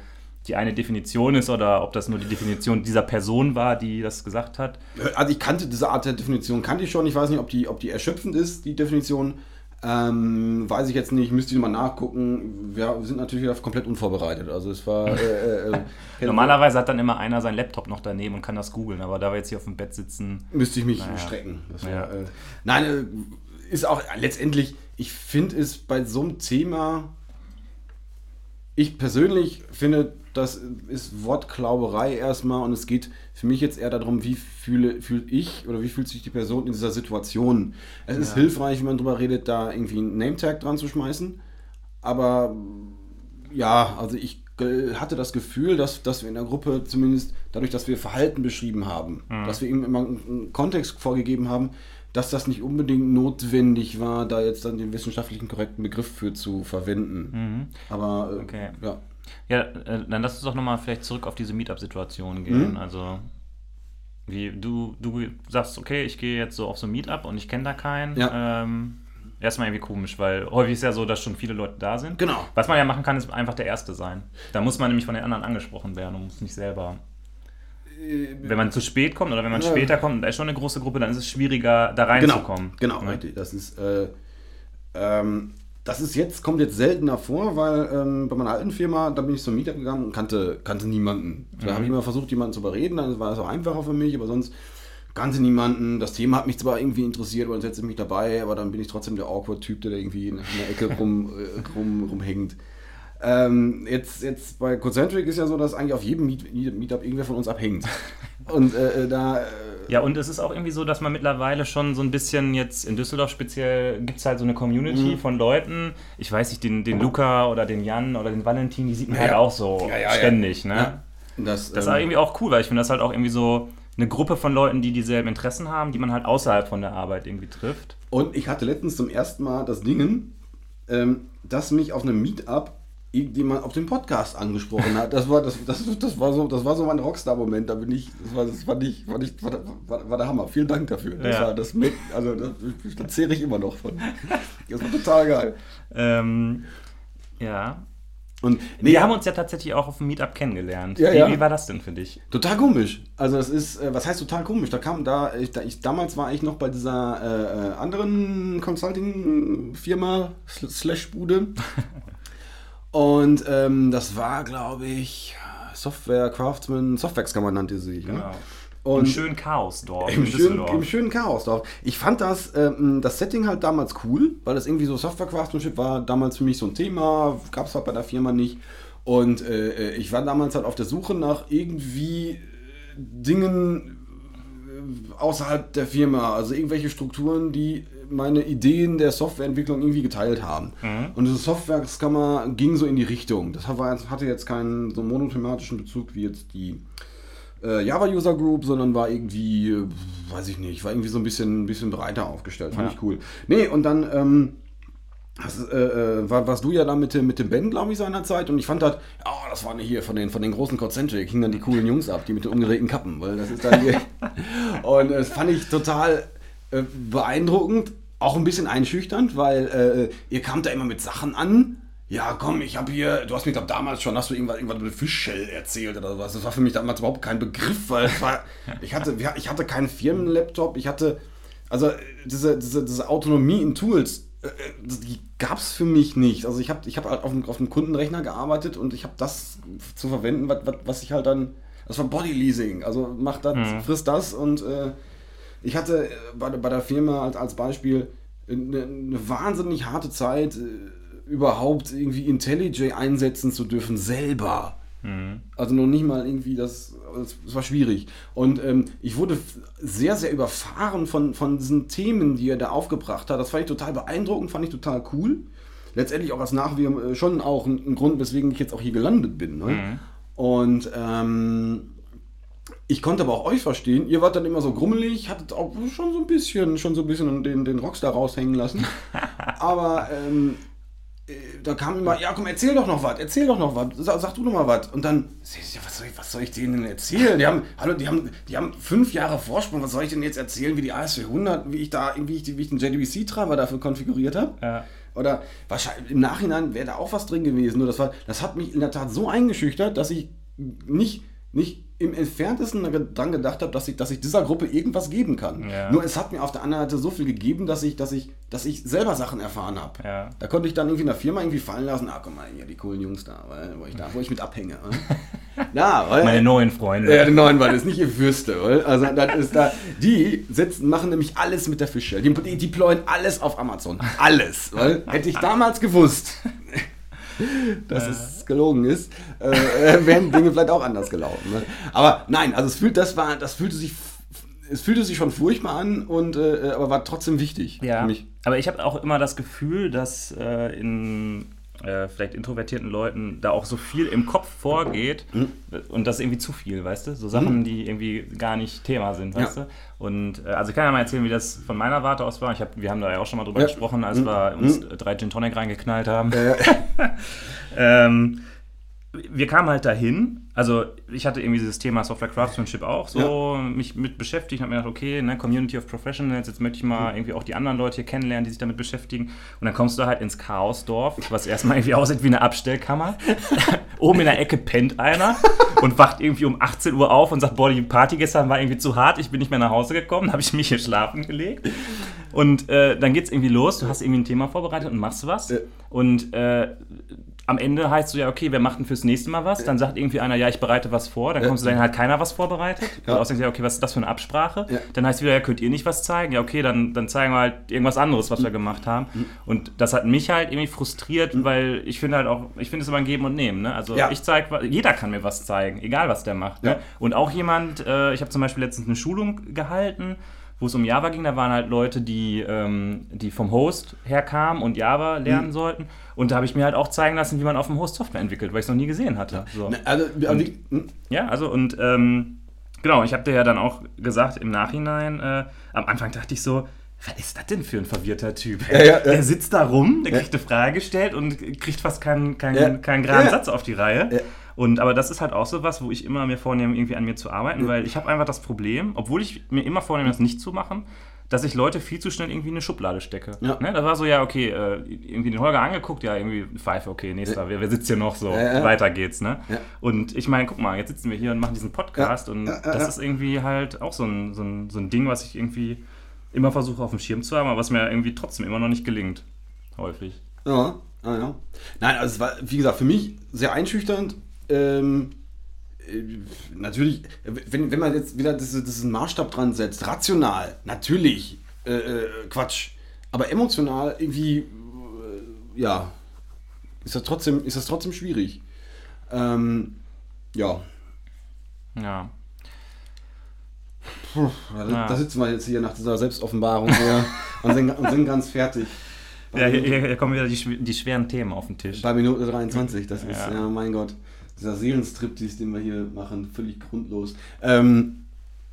die eine Definition ist oder ob das nur die Definition dieser Person war, die das gesagt hat. Also ich kannte diese Art der Definition, kannte ich schon. Ich weiß nicht, ob die, ob die erschöpfend ist, die Definition. Ähm, weiß ich jetzt nicht, müsste ich mal nachgucken. Wir sind natürlich wieder komplett unvorbereitet. Also es war... Äh, äh, äh, Normalerweise hat dann immer einer seinen Laptop noch daneben und kann das googeln, aber da wir jetzt hier auf dem Bett sitzen, müsste ich mich Naja. strecken. Wär, Ja. äh, nein, äh, ist auch letztendlich, ich finde es bei so einem Thema, ich persönlich finde, das ist Wortklauberei erstmal und es geht für mich jetzt eher darum, wie fühle, fühle ich oder wie fühlt sich die Person in dieser Situation. Es ist hilfreich, wenn man darüber redet, da irgendwie einen Nametag dran zu schmeißen, aber ja, also ich hatte das Gefühl, dass, dass wir in der Gruppe zumindest dadurch, dass wir Verhalten beschrieben haben, dass wir ihm immer einen Kontext vorgegeben haben, dass das nicht unbedingt notwendig war, da jetzt dann den wissenschaftlichen korrekten Begriff für zu verwenden. Aber äh, Okay. ja. Ja, äh, dann lass uns doch nochmal vielleicht zurück auf diese Meetup-Situation gehen. Mhm. Also, wie du, du sagst, okay, ich gehe jetzt so auf so ein Meetup und ich kenne da keinen. Ja. Ähm, erstmal irgendwie komisch, weil häufig ist ja so, dass schon viele Leute da sind. Genau. Was man ja machen kann, ist einfach der Erste sein. Da muss man nämlich von den anderen angesprochen werden und muss nicht selber. Wenn man zu spät kommt oder wenn man Ja. später kommt und da ist schon eine große Gruppe, dann ist es schwieriger, da Genau, reinzukommen. genau, Ne? richtig. Das ist, äh, ähm, das ist jetzt, kommt jetzt seltener vor, weil ähm, bei meiner alten Firma, da bin ich zum Meetup gegangen und kannte, kannte niemanden. Da habe ich immer versucht, jemanden zu überreden, dann war es auch einfacher für mich, aber sonst kannte niemanden. Das Thema hat mich zwar irgendwie interessiert, dann setze ich mich dabei, aber dann bin ich trotzdem der Awkward-Typ, der da irgendwie in, in der Ecke rum, äh, rum, rumhängt. Ähm, jetzt, jetzt bei Concentric ist ja so, dass eigentlich auf jedem Meet Meetup irgendwer von uns abhängt. Und äh, äh, da. Äh, Ja, und es ist auch irgendwie so, dass man mittlerweile schon so ein bisschen jetzt in Düsseldorf speziell gibt es halt so eine Community Mhm. von Leuten. Ich weiß nicht, den, den Luca oder den Jan oder den Valentin, die sieht man Ja, halt ja. auch so Ja, ständig. Ne? Das, Das ist ähm, irgendwie auch cool, weil ich finde das halt auch irgendwie so eine Gruppe von Leuten, die dieselben Interessen haben, die man halt außerhalb von der Arbeit irgendwie trifft. Und ich hatte letztens zum ersten Mal das Ding, ähm, dass mich auf einem Meetup irgendjemand auf dem Podcast angesprochen hat. Das war, das, das, das war, so, das war so mein Rockstar-Moment. Da bin ich, das war, das fand ich, fand ich, war, der- war, war der Hammer. Vielen Dank dafür. Das Ja. war das mit, also das, da zehre ich immer noch von. Das war total geil. Ähm, ja. Und Wir haben uns ja tatsächlich auch auf dem Meetup kennengelernt. Ja, wie, ja. wie war das denn für dich? Total komisch. Also es ist, äh, was heißt total komisch? Da kam da, ich, da ich, damals war ich noch bei dieser äh, äh, anderen Consulting-Firma sl- slash Bude. Und ähm, das war, glaube ich, Software Craftsman, Softwax-Kammer nannte sie sich. Ne? Im Und schönen Chaosdorf im Düsseldorf. Im schönen Chaosdorf. Ich fand das, ähm, das Setting halt damals cool, weil das irgendwie so Software-Craftsmanship war damals für mich so ein Thema, gab es halt bei der Firma nicht. Und äh, ich war damals halt auf der Suche nach irgendwie äh, Dingen äh, außerhalb der Firma, also irgendwelche Strukturen, die meine Ideen der Softwareentwicklung irgendwie geteilt haben. Und diese Softwareskammer ging so in die Richtung. Das hatte jetzt keinen so monothematischen Bezug wie jetzt die äh, Java User Group, sondern war irgendwie, äh, weiß ich nicht, war irgendwie so ein bisschen, ein bisschen breiter aufgestellt. Fand Ja. ich cool. Nee, und dann ähm, hast, äh, äh, war, warst du ja da mit, dem- mit dem Ben, glaube ich, seinerzeit. Und ich fand das, oh, das waren hier von den, von den großen Concentric, hingen dann die coolen Jungs ab, die mit den umgeregten Kappen, weil das ist dann hier. und das fand ich total äh, beeindruckend, auch ein bisschen einschüchternd, weil äh, ihr kamt da immer mit Sachen an. Ja, komm, ich habe hier, du hast mir, glaube damals schon, hast du irgendwas, irgendwas mit Fischshell erzählt oder sowas. Das war für mich damals überhaupt kein Begriff, weil war, ich hatte, ich hatte keinen Firmenlaptop, ich hatte, also äh, diese, diese, diese Autonomie in Tools, äh, das- die gab es für mich nicht. Also ich habe ich hab halt auf einem, auf einem Kundenrechner gearbeitet und ich habe das zu verwenden, was, was, was ich halt dann, das war Bodyleasing, also mach das, frisst das und äh, ich hatte äh, bei, der- bei der Firma als, als Beispiel eine, eine wahnsinnig harte Zeit, äh, überhaupt irgendwie IntelliJ einsetzen zu dürfen, selber. Also noch nicht mal irgendwie, das, das war schwierig. Und ähm, ich wurde sehr, sehr überfahren von, von diesen Themen, die er da aufgebracht hat. Das fand ich total beeindruckend, fand ich total cool. Letztendlich auch als Nachwirkung äh, schon auch ein, ein Grund, weswegen ich jetzt auch hier gelandet bin. Ne? Und ähm, ich konnte aber auch euch verstehen. Ihr wart dann immer so grummelig, hattet auch schon so ein bisschen, schon so ein bisschen den, den Rockstar raushängen lassen. aber ähm, äh, da kam immer, ja komm, erzähl doch noch was, erzähl doch noch was, sag, sag du noch mal was. Und dann, was soll, ich, was soll ich denen denn erzählen? Die haben, hallo, die haben, die haben fünf Jahre Vorsprung, was soll ich denn jetzt erzählen, wie die AS400, wie ich da, wie ich, wie ich den JDBC-Treiber dafür konfiguriert habe? Ja. Oder wahrscheinlich im Nachhinein wäre da auch was drin gewesen. Nur das, war, das hat mich in der Tat so eingeschüchtert, dass ich nicht, nicht im entferntesten dran gedacht habe, dass ich, dass ich dieser Gruppe irgendwas geben kann. Ja. Nur es hat mir auf der anderen Seite so viel gegeben, dass ich, dass ich, dass ich selber Sachen erfahren habe. Ja. Da konnte ich dann irgendwie in der Firma irgendwie fallen lassen, ah, guck mal, hier die coolen Jungs da, weil, wo ich da, wo ich mit abhänge. ne? ja, weil, Meine neuen Freunde. ja, die neuen waren das nicht ihr Fürste, weil, also das ist da, die setzen, machen nämlich alles mit der Fischshell. Die, die deployen alles auf Amazon. Alles, weil, hätte ich damals gewusst, dass es gelogen ist, äh, äh, wären Dinge vielleicht auch anders gelaufen. Ne? Aber nein, also es fühlt, das war, das fühlte sich, es fühlte sich schon furchtbar an und, äh, aber war trotzdem wichtig Ja, für mich. aber ich habe auch immer das Gefühl, dass äh, in äh, vielleicht introvertierten Leuten da auch so viel im Kopf vorgeht Mhm. und das ist irgendwie zu viel, weißt du? So Sachen, die irgendwie gar nicht Thema sind, weißt Ja. du? Und äh, also ich kann ja mal erzählen, wie das von meiner Warte aus war. Ich hab, wir haben da ja auch schon mal drüber Ja. gesprochen, als Mhm. wir uns drei Gin Tonic reingeknallt haben. Äh, ähm, wir kamen halt dahin. Also ich hatte irgendwie dieses Thema Software Craftsmanship auch so mich mit beschäftigt. Habe mir gedacht, okay, ne, Community of Professionals. Jetzt möchte ich mal irgendwie auch die anderen Leute hier kennenlernen, die sich damit beschäftigen. Und dann kommst du halt ins Chaosdorf, was erstmal irgendwie aussieht wie eine Abstellkammer. Oben in der Ecke pennt einer und wacht irgendwie um 18 Uhr auf und sagt, boah, die Party gestern war irgendwie zu hart. Ich bin nicht mehr nach Hause gekommen. Habe ich mich hier schlafen gelegt. Und äh, dann geht's irgendwie los. Du hast irgendwie ein Thema vorbereitet und machst was. Ja. Und äh, am Ende heißt du ja, okay, wer macht denn fürs nächste Mal was? Dann sagt irgendwie einer, ja, ich bereite was vor. Dann kommst du dahin, hat keiner was vorbereitet. Ja. Du denkst ja, okay, was ist das für eine Absprache? Ja. Dann heißt wieder, ja, könnt ihr nicht was zeigen? Ja, okay, dann, dann zeigen wir halt irgendwas anderes, was wir gemacht haben. Mhm. Und das hat mich halt irgendwie frustriert, weil ich finde halt auch, ich finde es immer ein Geben und Nehmen. Ne? Also Ja. ich zeige, jeder kann mir was zeigen, egal was der macht. Ja. Ne? Und auch jemand, äh, ich habe zum Beispiel letztens eine Schulung gehalten, wo es um Java ging, da waren halt Leute, die, ähm, die vom Host herkamen und Java lernen Mhm. sollten. Und da habe ich mir halt auch zeigen lassen, wie man auf dem Host Software entwickelt, weil ich es noch nie gesehen hatte. So. Ne, Also, Und- hm? Ja, also und ähm, genau, ich habe dir ja dann auch gesagt im Nachhinein, äh, am Anfang dachte ich so, was ist das denn für ein verwirrter Typ? Ja, ja, ja. Der sitzt da rum, der Ja. kriegt eine Frage gestellt und kriegt fast keinen keinen Ja. keinen geraden Ja. Satz auf die Reihe. Ja. Und aber das ist halt auch so was, wo ich immer mir vornehme, irgendwie an mir zu arbeiten, weil ich habe einfach das Problem, obwohl ich mir immer vornehme, das nicht zu machen, dass ich Leute viel zu schnell irgendwie in eine Schublade stecke. Ja. Ne? Da war so, ja, okay, äh, irgendwie den Holger angeguckt, ja, irgendwie Pfeife, okay, nächster, wer, wer sitzt hier noch so? Ja, ja. Weiter geht's, ne? Ja. Und ich meine, guck mal, jetzt sitzen wir hier und machen diesen Podcast Ja, und ja, ja, das ja. ist irgendwie halt auch so ein, so, ein, so ein Ding, was ich irgendwie immer versuche auf dem Schirm zu haben, aber was mir irgendwie trotzdem immer noch nicht gelingt. Häufig. Ja, ja, ja. Nein, also es war, wie gesagt, für mich sehr einschüchternd. Ähm, äh, natürlich, wenn, wenn man jetzt wieder diesen, diesen Maßstab dran setzt, rational, natürlich, äh, äh, Quatsch. Aber emotional irgendwie, äh, ja, ist das trotzdem, ist das trotzdem schwierig. Ähm, ja, Ja. Puh, da, Ja. da sitzen wir jetzt hier nach dieser Selbstoffenbarung hier und, sind, und sind ganz fertig. Ja, hier, hier kommen wieder die, die schweren Themen auf den Tisch. Bei Minute 23, das ist, Ja. ja, mein Gott, dieser Seelenstriptease, den wir hier machen, völlig grundlos. Ähm,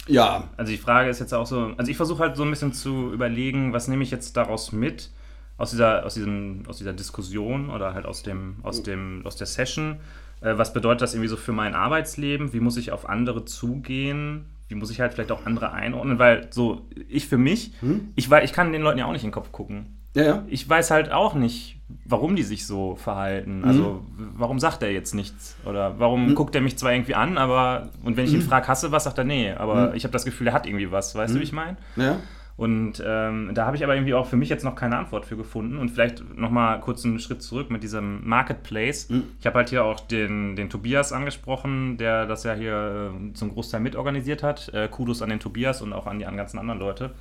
ja, Also die Frage ist jetzt auch so, also ich versuche halt so ein bisschen zu überlegen, was nehme ich jetzt daraus mit, aus dieser, aus diesem, aus dieser Diskussion oder halt aus dem, aus dem, aus der Session. Äh, was bedeutet das irgendwie so für mein Arbeitsleben? Wie muss ich auf andere zugehen? Wie muss ich halt vielleicht auch andere einordnen? Weil so, ich für mich, ich, wei- ich kann den Leuten ja auch nicht in den Kopf gucken. Ja, ja. Ich weiß halt auch nicht, warum die sich so verhalten. Also, w- warum sagt er jetzt nichts? Oder warum guckt er mich zwar irgendwie an, aber, und wenn ich ihn frage, hasse was, sagt er nee. Aber ich habe das Gefühl, er hat irgendwie was. Weißt du, wie ich meine? ja. Und ähm, da habe ich aber irgendwie auch für mich jetzt noch keine Antwort für gefunden. Und vielleicht nochmal kurz einen Schritt zurück mit diesem Marketplace. Mhm. Ich habe halt hier auch den, den Tobias angesprochen, der das ja hier äh, zum Großteil mitorganisiert hat. Äh, Kudos an den Tobias und auch an die an ganzen anderen Leute.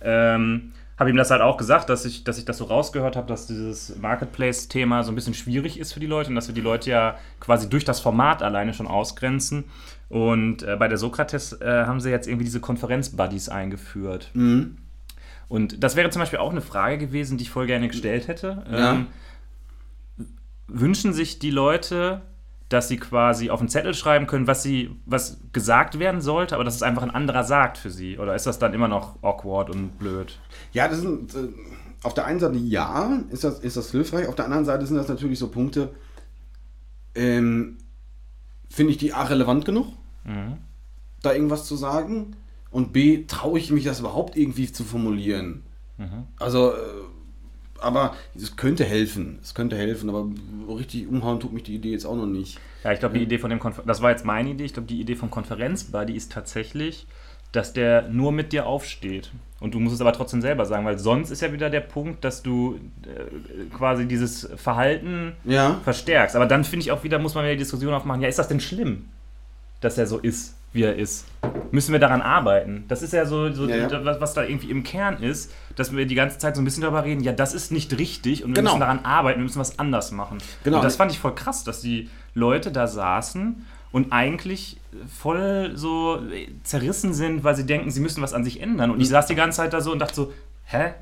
Ähm, habe ihm das halt auch gesagt, dass ich, dass ich das so rausgehört habe, dass dieses Marketplace-Thema so ein bisschen schwierig ist für die Leute und dass wir die Leute ja quasi durch das Format alleine schon ausgrenzen. Und äh, bei der Sokrates äh, haben sie jetzt irgendwie diese Konferenz-Buddies eingeführt. Mhm. Und das wäre zum Beispiel auch eine Frage gewesen, die ich voll gerne gestellt hätte. Ja. Ähm, wünschen sich die Leute, dass sie quasi auf einen Zettel schreiben können, was sie, was gesagt werden sollte, aber dass es einfach ein anderer sagt für sie? Oder ist das dann immer noch awkward und blöd? Ja, das sind äh, auf der einen Seite ja, ist das, ist das hilfreich. Auf der anderen Seite sind das natürlich so Punkte, ähm, finde ich die A relevant genug, da irgendwas zu sagen? Und B, traue ich mich das überhaupt irgendwie zu formulieren? Also, äh, aber es könnte helfen. Es könnte helfen, aber richtig umhauen tut mich die Idee jetzt auch noch nicht. Ja, ich glaube, die Idee von dem Konfer das war jetzt meine Idee. Ich glaube, die Idee vom Konferenzbuddy ist tatsächlich, dass der nur mit dir aufsteht. Und du musst es aber trotzdem selber sagen, weil sonst ist ja wieder der Punkt, dass du äh, quasi dieses Verhalten Ja. verstärkst. Aber dann finde ich auch wieder, muss man wieder die Diskussion aufmachen, ja, ist das denn schlimm, dass er so ist, wie er ist? Müssen wir daran arbeiten? Das ist ja so, so Ja, ja. was, da irgendwie im Kern ist, dass wir die ganze Zeit so ein bisschen darüber reden, ja, das ist nicht richtig und wir Genau. müssen daran arbeiten, wir müssen was anders machen. Genau. Und das fand ich voll krass, dass die Leute da saßen und eigentlich voll so zerrissen sind, weil sie denken, sie müssen was an sich ändern. Und ich saß die ganze Zeit da so und dachte so, hä?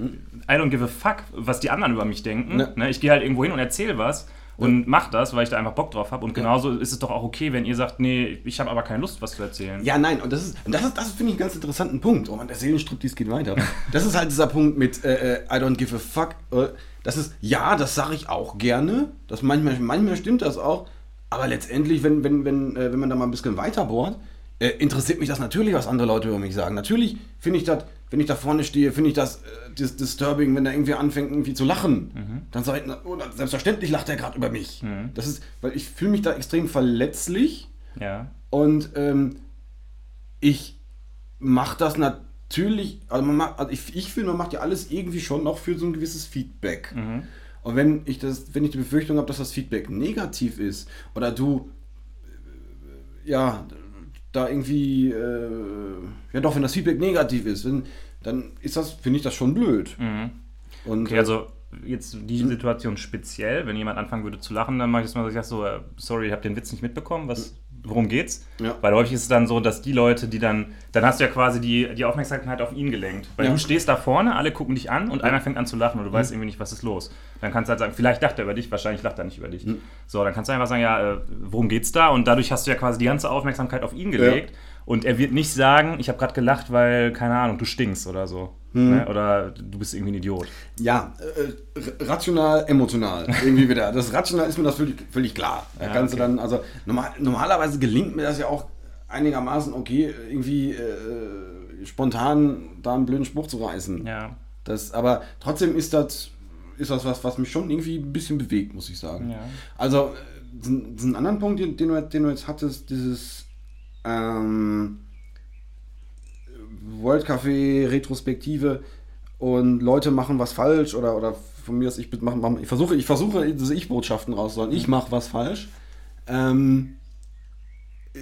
I don't give a fuck, was die anderen über mich denken. Ne? Ich gehe halt irgendwo hin und erzähle was und mach das, weil ich da einfach Bock drauf habe. Und genauso ist es doch auch okay, wenn ihr sagt, nee, ich habe aber keine Lust, was zu erzählen. Ja, nein, und das ist, und das ist, das finde ich, einen ganz interessanten Punkt. Oh man, der Seelenstriptease geht weiter. Das ist halt dieser Punkt mit äh, äh, I don't give a fuck. Äh, das ist, ja, das sage ich auch gerne. Das manchmal, manchmal stimmt das auch. Aber letztendlich, wenn, wenn, wenn, äh, wenn man da mal ein bisschen weiter bohrt, äh, interessiert mich das natürlich, was andere Leute über mich sagen. Natürlich finde ich das, wenn ich da vorne stehe, finde ich das äh, dis disturbing, wenn der irgendwie anfängt, irgendwie zu lachen. Dann sage ich, oh, selbstverständlich lacht er gerade über mich. Das ist, weil ich fühle mich da extrem verletzlich. Ja. Und ähm, ich mache das natürlich, also, man macht, also ich, ich finde, man macht ja alles irgendwie schon noch für so ein gewisses Feedback. Und wenn ich das, wenn ich die Befürchtung habe, dass das Feedback negativ ist oder du äh, ja da irgendwie äh, ja doch, wenn das Feedback negativ ist, wenn, dann ist das, finde ich das schon blöd. Und Okay, also jetzt die Situation speziell, wenn jemand anfangen würde zu lachen, dann mache ich das mal so, ich sag so, äh, sorry, ich habe den Witz nicht mitbekommen, was, worum geht's? Ja. Weil häufig ist es dann so, dass die Leute, die dann, dann hast du ja quasi die, die Aufmerksamkeit auf ihn gelenkt. Weil Ja. du stehst da vorne, alle gucken dich an und einer fängt an zu lachen und du weißt irgendwie nicht, was ist los. Dann kannst du halt sagen, vielleicht lacht er über dich, wahrscheinlich lacht er nicht über dich. So, dann kannst du einfach sagen, ja, äh, worum geht's da? Und dadurch hast du ja quasi die ganze Aufmerksamkeit auf ihn gelegt. Und er wird nicht sagen, ich habe gerade gelacht, weil, keine Ahnung, du stinkst oder so. Ne? Oder du bist irgendwie ein Idiot. Ja, äh, r- rational, emotional. Irgendwie wieder. Das rational ist mir das völlig, völlig klar. Da Ja, kannst okay. du dann, also normal, normalerweise gelingt mir das ja auch einigermaßen okay, irgendwie äh, spontan da einen blöden Spruch zu reißen. Ja. Das, aber trotzdem ist das, ist das was, was mich schon irgendwie ein bisschen bewegt, muss ich sagen. Ja. Also, äh, diesen, diesen anderen Punkt, den, den, du, den du jetzt hattest, dieses ähm, World Café Retrospektive und Leute machen was falsch oder, oder von mir aus ich mache, mach, ich versuche ich versuche diese Ich-Botschaften rauszuholen. Ich mache was falsch. Ähm, äh,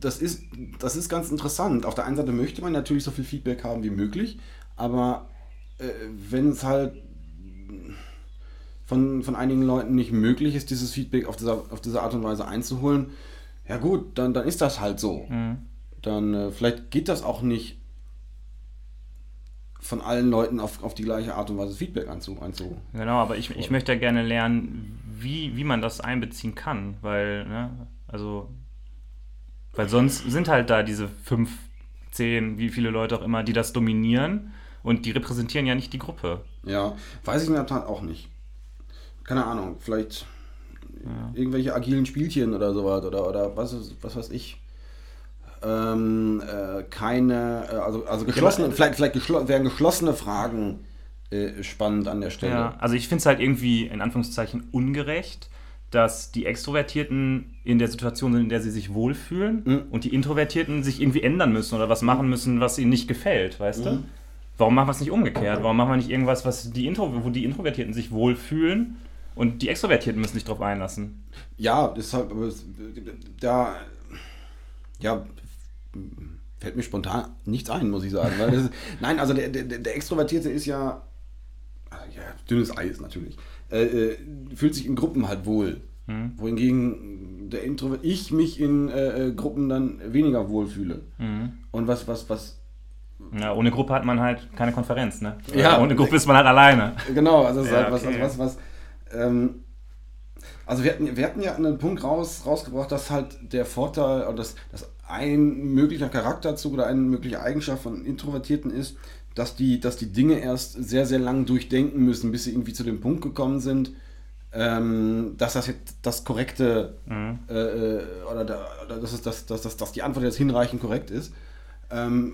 das ist, das ist ganz interessant. Auf der einen Seite möchte man natürlich so viel Feedback haben wie möglich, aber äh, wenn es halt von, von einigen Leuten nicht möglich ist, dieses Feedback auf diese, auf diese Art und Weise einzuholen, ja gut, dann, dann ist das halt so. Dann äh, vielleicht geht das auch nicht von allen Leuten auf, auf die gleiche Art und Weise Feedback einzu, einzu. Genau, aber ich, ich möchte ja gerne lernen, wie, wie man das einbeziehen kann, weil, ne, also, weil sonst sind halt da diese fünf, zehn, wie viele Leute auch immer, die das dominieren und die repräsentieren ja nicht die Gruppe. Ja, weiß ich in der Tat auch nicht. Keine Ahnung, vielleicht irgendwelche agilen Spielchen oder sowas oder, oder was, was weiß ich. Ähm, äh, keine, äh, also, also geschlossene, aber- vielleicht, vielleicht geschlo wären geschlossene Fragen äh, spannend an der Stelle. Ja, also ich finde es halt irgendwie in Anführungszeichen ungerecht, dass die Extrovertierten in der Situation sind, in der sie sich wohlfühlen Mhm. und die Introvertierten sich irgendwie ändern müssen oder was machen müssen, was ihnen nicht gefällt, weißt Mhm. du? Warum machen wir es nicht umgekehrt? Warum machen wir nicht irgendwas, was die Intro wo die Introvertierten sich wohlfühlen und die Extrovertierten müssen sich drauf einlassen? Ja, deshalb, da, ja, fällt mir spontan nichts ein, muss ich sagen. Ist, nein, also der, der, der Extrovertierte ist ja, ja, dünnes Eis natürlich, äh, äh, fühlt sich in Gruppen halt wohl. Wohingegen der Introvert, ich mich in äh, äh, Gruppen dann weniger wohlfühle. Und was, was, was, Ja, ohne Gruppe hat man halt keine Konferenz, ne? Ja. ohne Gruppe ist man halt alleine. Genau, also, ist Ja, halt was, okay. also was, was, ähm, also wir hatten, wir hatten ja einen Punkt raus, rausgebracht, dass halt der Vorteil, oder dass, dass ein möglicher Charakterzug oder eine mögliche Eigenschaft von Introvertierten ist, dass die, dass die Dinge erst sehr, sehr lang durchdenken müssen, bis sie irgendwie zu dem Punkt gekommen sind, ähm, dass das jetzt das korrekte, äh, äh, oder, da, oder dass, es, dass, dass, dass, dass die Antwort jetzt hinreichend korrekt ist. Ähm,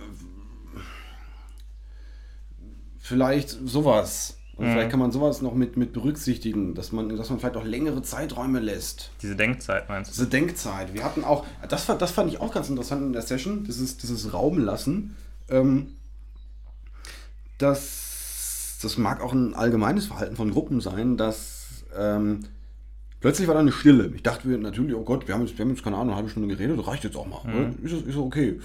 vielleicht sowas. Und vielleicht kann man sowas noch mit, mit berücksichtigen, dass man, dass man vielleicht auch längere Zeiträume lässt. Diese Denkzeit meinst du? Diese Denkzeit. Wir hatten auch, das, fand- das fand ich auch ganz interessant in der Session, dieses, dieses Raum lassen. Ähm, das, das mag auch ein allgemeines Verhalten von Gruppen sein, dass ähm, plötzlich war da eine Stille. Ich dachte mir natürlich, oh Gott, wir haben jetzt, wir haben jetzt keine Ahnung, eine halbe Stunde geredet, reicht jetzt auch mal. Oder? Ist, ist okay.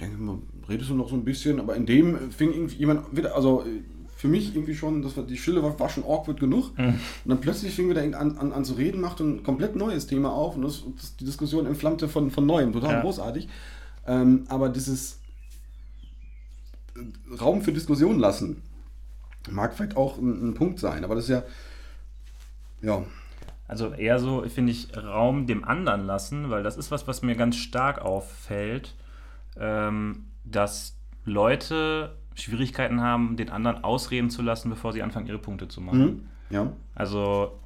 Denke mir, redest du noch so ein bisschen, aber in dem fing irgendwie jemand wieder, also äh, für mich irgendwie schon, das war, die Stille war, war schon awkward genug. Und dann plötzlich fing wieder an, an, an zu reden, machte ein komplett neues Thema auf und das, das, die Diskussion entflammte von, von neuem, total Ja. großartig. Ähm, aber dieses äh, Raum für Diskussion lassen mag vielleicht auch ein, ein Punkt sein, aber das ist ja, ja, Also eher so, finde ich, Raum dem anderen lassen, weil das ist was, was mir ganz stark auffällt, ähm, dass Leute Schwierigkeiten haben, den anderen ausreden zu lassen, bevor sie anfangen, ihre Punkte zu machen. Mhm. ja, Also,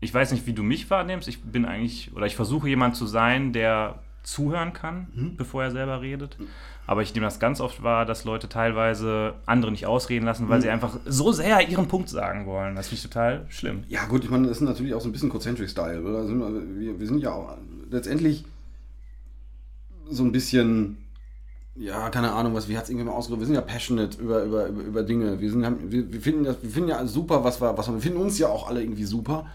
ich weiß nicht, wie du mich wahrnimmst. Ich bin eigentlich, oder ich versuche jemand zu sein, der zuhören kann, Mhm. bevor er selber redet. Aber ich nehme das ganz oft wahr, dass Leute teilweise andere nicht ausreden lassen, weil Mhm. sie einfach so sehr ihren Punkt sagen wollen. Das finde ich total schlimm. Ja, gut, ich meine, das ist natürlich auch so ein bisschen Concentric-Style. Also, wir, wir sind ja auch letztendlich so ein bisschen, ja, keine Ahnung, was, wie hat es irgendwie mal ausgedrückt? Wir sind ja passionate über, über, über, über Dinge. Wir, sind, wir, wir, finden das, wir finden ja super, was wir, was wir, wir finden uns ja auch alle irgendwie super.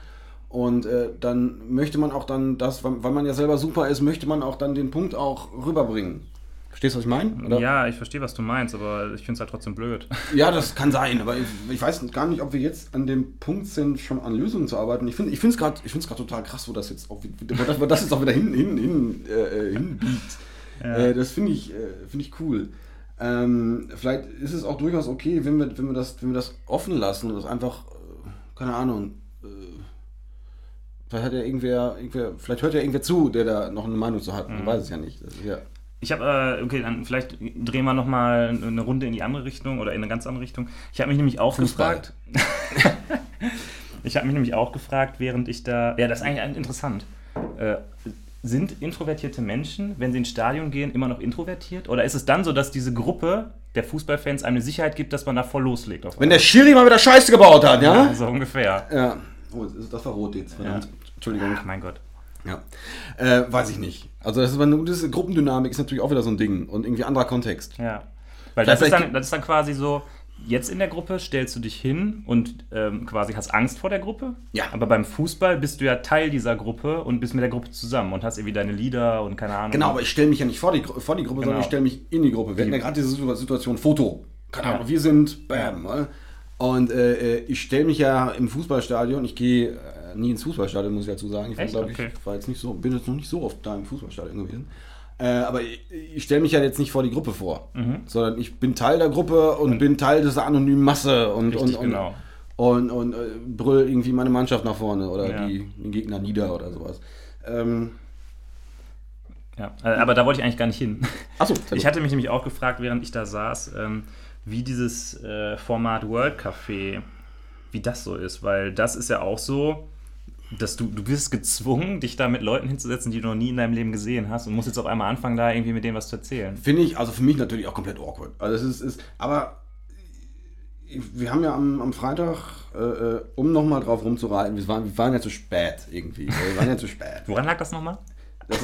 Und äh, dann möchte man auch dann das, weil man ja selber super ist, möchte man auch dann den Punkt auch rüberbringen. Verstehst du, was ich meine? Oder? Ja, ich verstehe, was du meinst, aber ich finde es halt trotzdem blöd. Ja, das kann sein, aber ich, ich weiß gar nicht, ob wir jetzt an dem Punkt sind, schon an Lösungen zu arbeiten. Ich finde ich es gerade total krass, wo das jetzt auch, wo das, wo das jetzt auch wieder hin, hin, hin, äh, hinbiegt. Äh, das finde ich, äh, finde ich cool. Ähm, vielleicht ist es auch durchaus okay, wenn wir, wenn wir, das, wenn wir das offen lassen und das einfach, äh, keine Ahnung, äh, vielleicht hat ja irgendwer, irgendwer, vielleicht hört ja irgendwer zu, der da noch eine Meinung zu hat. Man weiß es ja nicht. Ist ja, Ich habe, äh, okay, dann vielleicht drehen wir nochmal eine Runde in die andere Richtung oder in eine ganz andere Richtung. Ich habe mich nämlich auch Fußball. gefragt. ich habe mich nämlich auch gefragt, während ich da. Ja, das ist eigentlich interessant. Äh, sind introvertierte Menschen, wenn sie ins Stadion gehen, immer noch introvertiert? Oder ist es dann so, dass diese Gruppe der Fußballfans eine Sicherheit gibt, dass man da voll loslegt? Wenn der Schiri mal wieder Scheiße gebaut hat, ja? ja, so ungefähr. Ja. Oh, das war rot jetzt, verdammt. Entschuldigung. Ach mein Gott. Ja. Äh, weiß ich nicht. Also das ist, das ist, Gruppendynamik ist natürlich auch wieder so ein Ding und irgendwie anderer Kontext. Ja. Weil das ist, dann, das ist dann quasi so, jetzt in der Gruppe stellst du dich hin und ähm, quasi hast Angst vor der Gruppe. Ja. Aber beim Fußball bist du ja Teil dieser Gruppe und bist mit der Gruppe zusammen und hast irgendwie deine Lieder und keine Ahnung. Genau, aber ich stelle mich ja nicht vor die, vor die Gruppe, sondern Genau. ich stelle mich in die Gruppe. Wir hatten ja gerade diese Situ- Situation Foto. Keine Ja. Ahnung, wir sind Bam. äh, Und äh, äh, ich stelle mich ja im Fußballstadion, ich gehe äh, nie ins Fußballstadion, muss ich dazu sagen. Ich, Echt? glaub, ich Okay. war jetzt nicht so, bin jetzt noch nicht so oft da im Fußballstadion gewesen. Äh, aber ich, ich stelle mich ja jetzt nicht vor die Gruppe vor, Mhm. sondern ich bin Teil der Gruppe und, bin Teil dieser anonymen Masse und, Richtig, und, und, genau. und, und äh, brüll irgendwie meine Mannschaft nach vorne oder Ja. die, den Gegner nieder oder sowas. Ähm, Ja, äh, aber da wollte ich eigentlich gar nicht hin. achso, Ich hatte mich nämlich auch gefragt, während ich da saß, ähm, wie dieses äh, Format World Café, wie das so ist, weil das ist ja auch so, dass du, du bist gezwungen, dich da mit Leuten hinzusetzen, die du noch nie in deinem Leben gesehen hast und musst jetzt auf einmal anfangen, da irgendwie mit denen was zu erzählen. Finde ich, also für mich natürlich auch komplett awkward. Also es ist, ist aber wir haben ja am, am Freitag, äh, äh, um nochmal drauf rumzureiten, wir waren, wir waren ja zu spät irgendwie. Wir waren ja zu spät. Woran lag das nochmal? Das,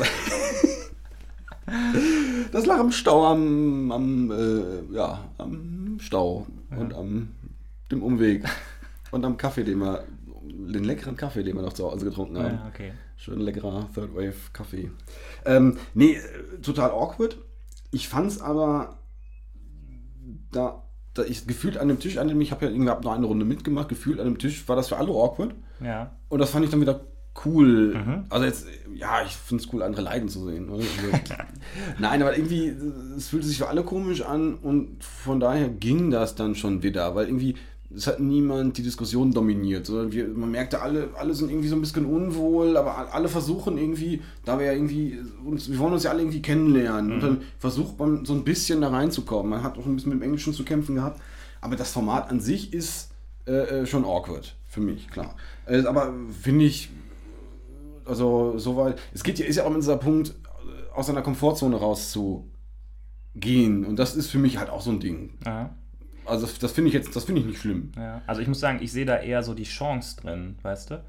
das lag am Stau, am, am, äh, ja, am Stau und am dem Umweg und am Kaffee, den wir, den leckeren Kaffee, den wir noch zu Hause getrunken haben. Ja, okay. Schön leckerer Third Wave Kaffee. Ähm, nee, total awkward. Ich fand's aber da, da ich gefühlt an dem Tisch, an dem ich habe ja irgendwie hab noch eine Runde mitgemacht, gefühlt an dem Tisch war das für alle awkward. Ja. Und das fand ich dann wieder cool. Mhm. Also jetzt, ja, ich finde es cool, andere leiden zu sehen. Oder? Also, nein, aber irgendwie, es fühlte sich für alle komisch an und von daher ging das dann schon wieder, weil irgendwie, es hat niemand die Diskussion dominiert. Sondern wir, man merkte, alle, alle sind irgendwie so ein bisschen unwohl, aber alle versuchen irgendwie, da wir ja irgendwie, uns, wir wollen uns ja alle irgendwie kennenlernen. Und dann versucht man so ein bisschen da reinzukommen. Man hat auch ein bisschen mit dem Englischen zu kämpfen gehabt. Aber das Format an sich ist äh, äh, schon awkward für mich, klar. Äh, aber finde ich, also soweit, es geht ja, ist ja auch dieser Punkt, aus seiner Komfortzone rauszugehen. Und das ist für mich halt auch so ein Ding. Ja. Also das, finde ich jetzt, das finde ich nicht schlimm. Ja, also ich muss sagen, ich sehe da eher so die Chance drin, weißt du?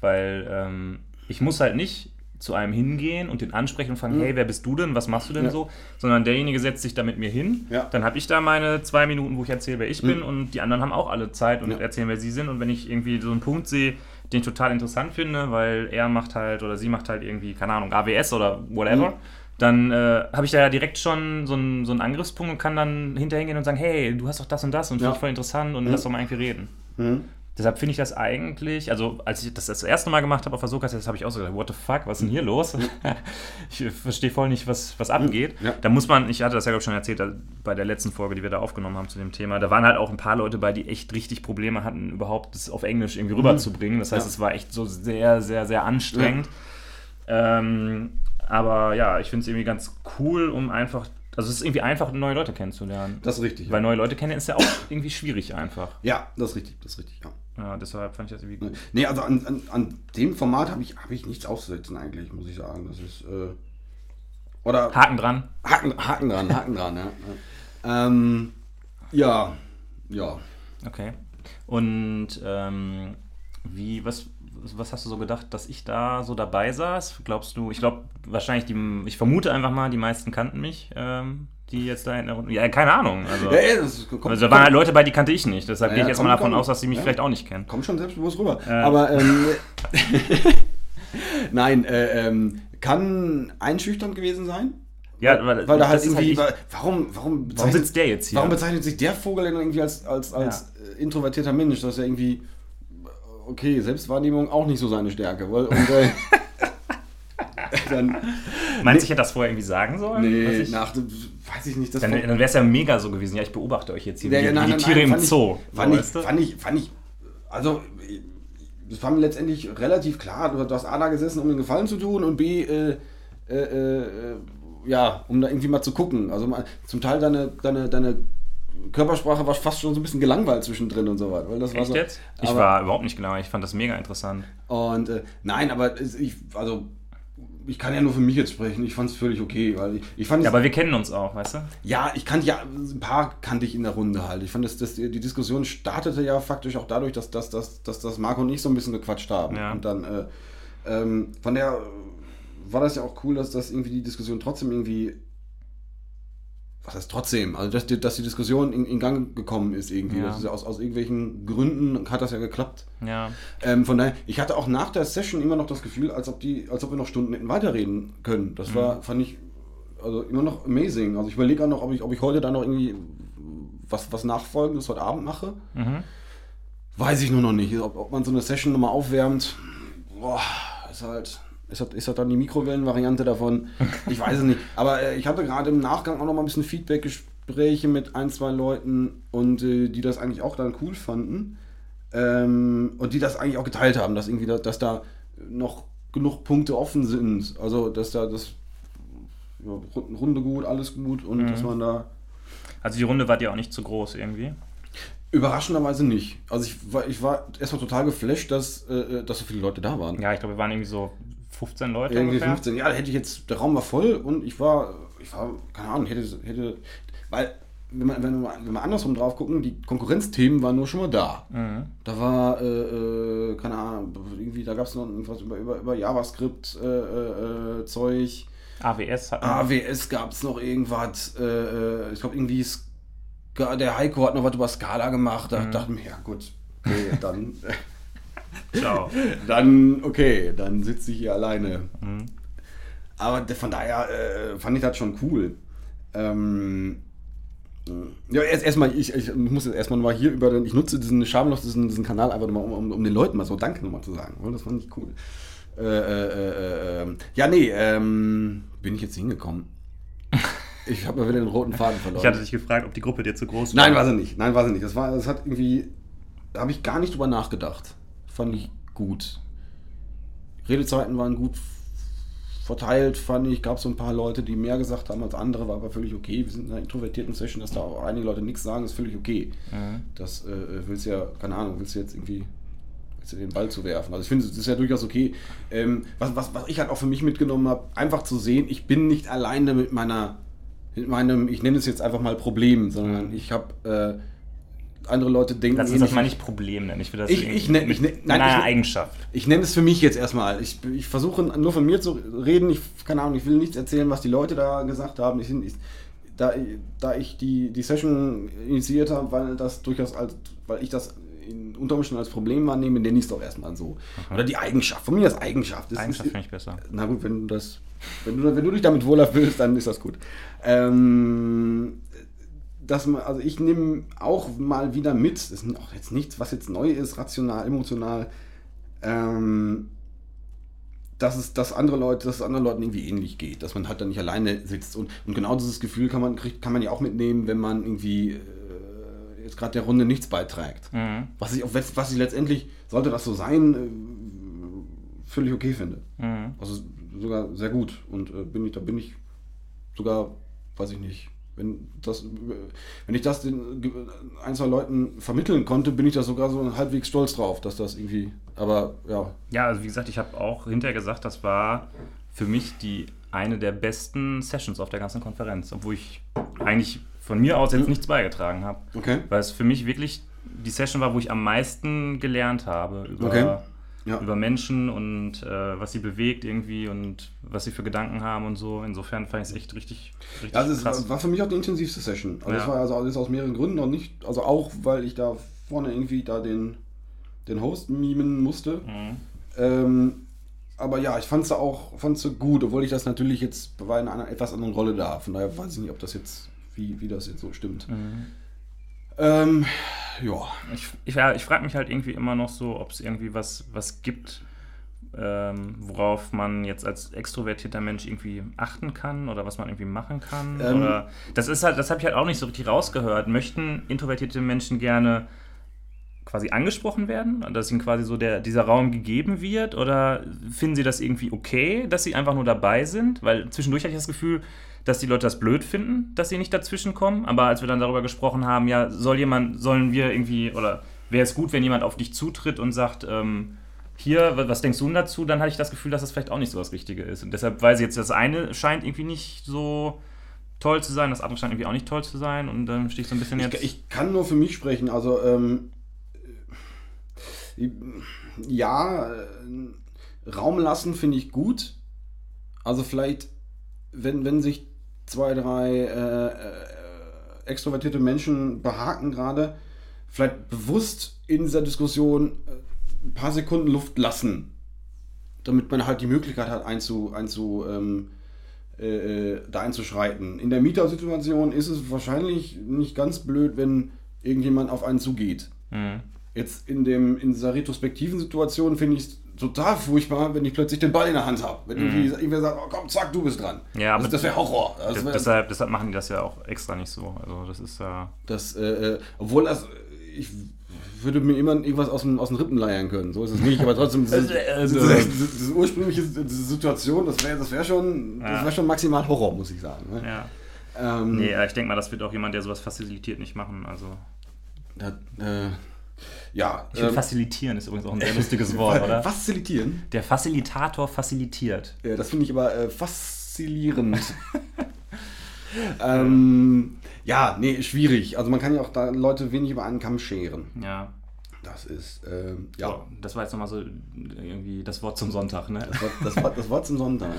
Weil ähm, ich muss halt nicht zu einem hingehen und den ansprechen und fragen, hey, wer bist du denn, was machst du denn Ja. so? Sondern derjenige setzt sich da mit mir hin, Ja. dann habe ich da meine zwei Minuten, wo ich erzähle, wer ich bin und die anderen haben auch alle Zeit und Ja. erzählen, wer sie sind und wenn ich irgendwie so einen Punkt sehe, den ich total interessant finde, weil er macht halt oder sie macht halt irgendwie, keine Ahnung, AWS oder whatever, Mhm. Dann äh, habe ich da ja direkt schon so einen, so einen Angriffspunkt und kann dann hinterher gehen und sagen, hey, du hast doch das und das und finde Ja. ich voll interessant und lass doch mal irgendwie reden. Mhm. Deshalb finde ich das eigentlich, also als ich das das erste Mal gemacht habe auf Asuka, das habe ich auch so gedacht, what the fuck, was ist denn hier los? ich verstehe voll nicht, was, was abgeht. Ja. Da muss man, ich hatte das ja glaube ich schon erzählt äh, bei der letzten Folge, die wir da aufgenommen haben zu dem Thema, da waren halt auch ein paar Leute bei, die echt richtig Probleme hatten, überhaupt das auf Englisch irgendwie rüberzubringen. Das heißt, Ja. es war echt so sehr, sehr, sehr anstrengend. Ähm, aber ja, ich finde es irgendwie ganz cool, um einfach, also es ist irgendwie einfach, neue Leute kennenzulernen. Das ist richtig. Weil neue Leute kennen ist ja auch irgendwie schwierig einfach. ja, das ist richtig, das ist richtig, ja. Ja, deshalb fand ich das irgendwie gut. Nee, also an, an, an dem Format habe ich, hab ich nichts auszusetzen eigentlich, muss ich sagen. Das ist, äh, oder Haken dran. Haken, Haken dran, Haken dran, ja. Ja, ähm, ja. ja. Okay. Und ähm, wie, was, was hast du so gedacht, dass ich da so dabei saß? Glaubst du, ich glaube wahrscheinlich, die, ich vermute einfach mal, die meisten kannten mich, ähm, die jetzt da in der Runde. Ja, keine Ahnung. Also, Ja, ja, das kommt, also da waren halt Leute bei, die kannte ich nicht. Deshalb Ja, gehe ich jetzt komm, mal davon komm. aus, dass sie mich Ja. vielleicht auch nicht kennen. kommt schon selbstbewusst rüber. Ja. Aber ähm, nein, äh, ähm, kann einschüchternd gewesen sein. Ja, weil, weil da halt ist irgendwie, ich. weil, warum, warum, bezeichnet- sitzt der jetzt hier? Warum bezeichnet sich der Vogel denn irgendwie als, als, als äh, introvertierter Mensch? Das ist ja irgendwie, okay, Selbstwahrnehmung auch nicht so seine Stärke. Weil, und, äh, dann, Meinst du, ich hätte das vorher irgendwie sagen sollen? Nee, ich, nach, weiß ich nicht. Dann dann wäre es ja mega so gewesen. Ja, ich beobachte euch jetzt hier, Ja, wie, ja, nein, wie nein, die Tiere nein, im fand ich- Zoo. Fand, so, ich, du? fand, ich, fand ich, also, das war mir letztendlich relativ klar. Du, du hast A da gesessen, um den Gefallen zu tun und B, äh, äh, äh, ja, um da irgendwie mal zu gucken. Also mal, zum Teil deine, deine, deine Körpersprache war fast schon so ein bisschen gelangweilt zwischendrin und so weiter. Weil das war Echt so, jetzt? Ich aber- war überhaupt nicht genau. Ich fand das mega interessant. Und äh, nein, aber ich, also, ich kann ja nur für mich jetzt sprechen. Ich fand es völlig okay, weil ich, ich fand es Ja, aber wir kennen uns auch, weißt du? ja, ich kannte ja, ein paar kannte ich in der Runde halt. Ich fand, das, das, die Diskussion startete ja faktisch auch dadurch, dass, dass, dass, dass, dass Marco und ich so ein bisschen gequatscht haben. Ja. Und dann, äh, ähm, von der war das ja auch cool, dass das irgendwie die Diskussion trotzdem irgendwie, was heißt trotzdem, also dass die, dass die Diskussion in, in Gang gekommen ist irgendwie. Ja. Ist aus, aus irgendwelchen Gründen hat das ja geklappt. Ja. Ähm, von daher, ich hatte auch nach der Session immer noch das Gefühl, als ob die, als ob wir noch Stunden hätten weiterreden können. Das war, fand ich, also immer noch amazing. Also ich überlege auch noch, ob ich, ob ich heute dann noch irgendwie was, was Nachfolgendes heute Abend mache. Mhm. Weiß ich nur noch nicht. Ob, ob man so eine Session nochmal aufwärmt, boah, ist halt. Ist das, ist das dann die Mikrowellenvariante davon? Ich weiß es nicht. Aber äh, ich hatte gerade im Nachgang auch noch mal ein bisschen Feedback-Gespräche mit ein, zwei Leuten und äh, die das eigentlich auch dann cool fanden. Ähm, und die das eigentlich auch geteilt haben, dass irgendwie da, dass da noch genug Punkte offen sind. Also dass da das ja, Ru- Runde gut, alles gut und dass man da Also die Runde war dir auch nicht zu groß irgendwie. überraschenderweise nicht. Also ich war, ich war erstmal total geflasht, dass, äh, dass so viele Leute da waren. Ja, ich glaube, wir waren irgendwie so 15 Leute Irgendwie ungefähr. 15. Ja, hätte ich jetzt, der Raum war voll und ich war, ich war, keine Ahnung, hätte, hätte, weil wenn, man, wenn, wir, wenn wir andersrum drauf gucken, die Konkurrenzthemen waren nur schon mal da. Mhm. Da war, äh, äh, keine Ahnung, irgendwie, da gab es noch irgendwas über, über, über JavaScript, äh, äh, äh. AWS hat AWS gab es noch irgendwas, äh, ich glaube irgendwie, der Heiko hat noch was über Scala gemacht, da dachte ich mir, ja gut, okay, dann, Ciao. dann, okay, dann sitze ich hier alleine. Mhm. Aber von daher äh, fand ich das schon cool. Ähm, ja, erst erstmal, ich, ich muss jetzt erstmal mal hier über den, ich nutze diesen schamlos diesen, diesen Kanal einfach mal, um, um, um den Leuten mal so Danke nochmal zu sagen. weil Das fand ich cool. Äh, äh, äh, äh, ja, nee, ähm, bin ich jetzt hingekommen. Ich habe mal wieder den roten Faden verloren. Ich hatte dich gefragt, ob die Gruppe dir zu groß war. Nein, war sie nicht. Nein, war sie nicht. Das war, das hat irgendwie, da habe ich gar nicht drüber nachgedacht. Fand ich gut. Redezeiten waren gut verteilt, fand ich. Gab so ein paar Leute, die mehr gesagt haben als andere, war aber völlig okay. Wir sind in einer introvertierten Session, dass da auch einige Leute nichts sagen, ist völlig okay. Mhm. Das äh, willst du ja, keine Ahnung, willst du jetzt irgendwie willst du den Ball zu werfen. Also ich finde, es ist ja durchaus okay. Ähm, was, was, was ich halt auch für mich mitgenommen habe, einfach zu sehen, ich bin nicht alleine mit meiner, mit meinem, ich nenne es jetzt einfach mal Problem, sondern ich habe äh, andere Leute denken. Lass uns das mal wie- nicht Problem nennen. Ich will das Ich- ich nenn- ich nenn- nein, ich- Eigenschaft. Ich nenne es für mich jetzt erstmal. Ich, ich versuche nur von mir zu reden. Ich, keine Ahnung, ich will nichts erzählen, was die Leute da gesagt haben. Ich, ich, da, da ich die, die Session initiiert habe, weil das durchaus als, weil ich das in unter Umständen als Problem wahrnehme, nenne ich es doch erstmal so. Oder die Eigenschaft. Von mir als Eigenschaft. Das Eigenschaft finde ich besser. na gut, wenn du das, wenn du, wenn du dich damit wohler fühlst, dann ist das gut. Ähm, dass man, also ich nehme auch mal wieder mit, das ist auch jetzt nichts, was jetzt neu ist, rational, emotional, ähm, dass es, dass andere Leute, dass es anderen Leuten irgendwie ähnlich geht, dass man halt dann nicht alleine sitzt und, und genau dieses Gefühl kann man kriegt, kann man ja auch mitnehmen, wenn man irgendwie äh, jetzt gerade der Runde nichts beiträgt. Mhm. Was ich, was ich letztendlich, sollte das so sein, äh, völlig okay finde. Mhm. Also sogar sehr gut. Und äh, bin ich, da bin ich sogar, weiß ich nicht, wenn das, wenn ich das den ein, zwei Leuten vermitteln konnte, bin ich da sogar so halbwegs stolz drauf, dass das irgendwie, aber ja. Ja, also wie gesagt, ich habe auch hinterher gesagt, das war für mich die eine der besten Sessions auf der ganzen Konferenz, obwohl ich eigentlich von mir aus jetzt nichts beigetragen habe. Okay. Weil es für mich wirklich die Session war, wo ich am meisten gelernt habe über, Okay. Ja. über Menschen und äh, was sie bewegt irgendwie und was sie für Gedanken haben und so. Insofern fand ich es echt richtig, richtig Ja, das krass. war für mich auch die intensivste Session. Also das Ja. war also das aus mehreren Gründen und nicht, also auch weil ich da vorne irgendwie da den, den Host mimen musste. Mhm. Ähm, aber ja, ich fand es auch fand's so gut, obwohl ich das natürlich jetzt war in einer etwas anderen Rolle da. Von daher weiß ich nicht, ob das jetzt, wie, wie das jetzt so stimmt. Mhm. Ähm, ja. Ich, ich, ja, ich frage mich halt irgendwie immer noch so, ob es irgendwie was, was gibt, ähm, worauf man jetzt als extrovertierter Mensch irgendwie achten kann oder was man irgendwie machen kann. Ähm. oder das ist halt, das habe ich halt auch nicht so richtig rausgehört. Möchten introvertierte Menschen gerne quasi angesprochen werden, dass ihnen quasi so der, dieser Raum gegeben wird? Oder finden sie das irgendwie okay, dass sie einfach nur dabei sind? Weil zwischendurch hatte ich das Gefühl, dass die Leute das blöd finden, dass sie nicht dazwischen kommen. Aber als wir dann darüber gesprochen haben, ja, soll jemand, sollen wir irgendwie, oder wäre es gut, wenn jemand auf dich zutritt und sagt, ähm, hier, wa- was denkst du denn dazu? Dann hatte ich das Gefühl, dass das vielleicht auch nicht so das Richtige ist. Und deshalb, weil sie jetzt das eine scheint irgendwie nicht so toll zu sein, das andere scheint irgendwie auch nicht toll zu sein. Und dann stehe ich so ein bisschen jetzt. Ich, ich kann nur für mich sprechen. Also, ähm, äh, ja, äh, Raum lassen finde ich gut. Also vielleicht, wenn, wenn sich zwei, drei äh, äh, extrovertierte Menschen behaken gerade, vielleicht bewusst in dieser Diskussion äh, ein paar Sekunden Luft lassen, damit man halt die Möglichkeit hat, einzu, einzu, ähm, äh, äh, da einzuschreiten. In der Mietersituation ist es wahrscheinlich nicht ganz blöd, wenn irgendjemand auf einen zugeht. Mhm. Jetzt in, dem, in dieser retrospektiven Situation finde ich es total furchtbar, wenn ich plötzlich den Ball in der Hand habe. Wenn irgendwie irgendwer sagt, oh, komm, zack, du bist dran. Ja, aber das, das wäre Horror. Das wär, deshalb, deshalb machen die das ja auch extra nicht so. Also das ist ja. das, äh, äh, obwohl das, äh, ich würde mir immer irgendwas aus, dem, aus den Rippen leiern können. So ist es nicht, aber trotzdem, diese, Also- diese, diese, diese ursprüngliche diese Situation, das wäre das wär schon, das Ja. wär schon maximal Horror, muss ich sagen. Ne? ja. Ähm, Nee, ich denke mal, das wird auch jemand, der sowas facilitiert, nicht machen. Also. da, äh, ja, Ich ähm, facilitieren ist übrigens auch ein sehr lustiges Wort, oder? Facilitieren? Der Facilitator facilitiert. Ja, das finde ich aber äh, faszinierend. ähm, Ja, nee, schwierig. Also man kann ja auch da Leute wenig über einen Kamm scheren. Ja. Das ist, ähm, ja. So, das war jetzt nochmal so irgendwie das Wort zum Sonntag, ne? Das Wort, das, Wort, das Wort zum Sonntag,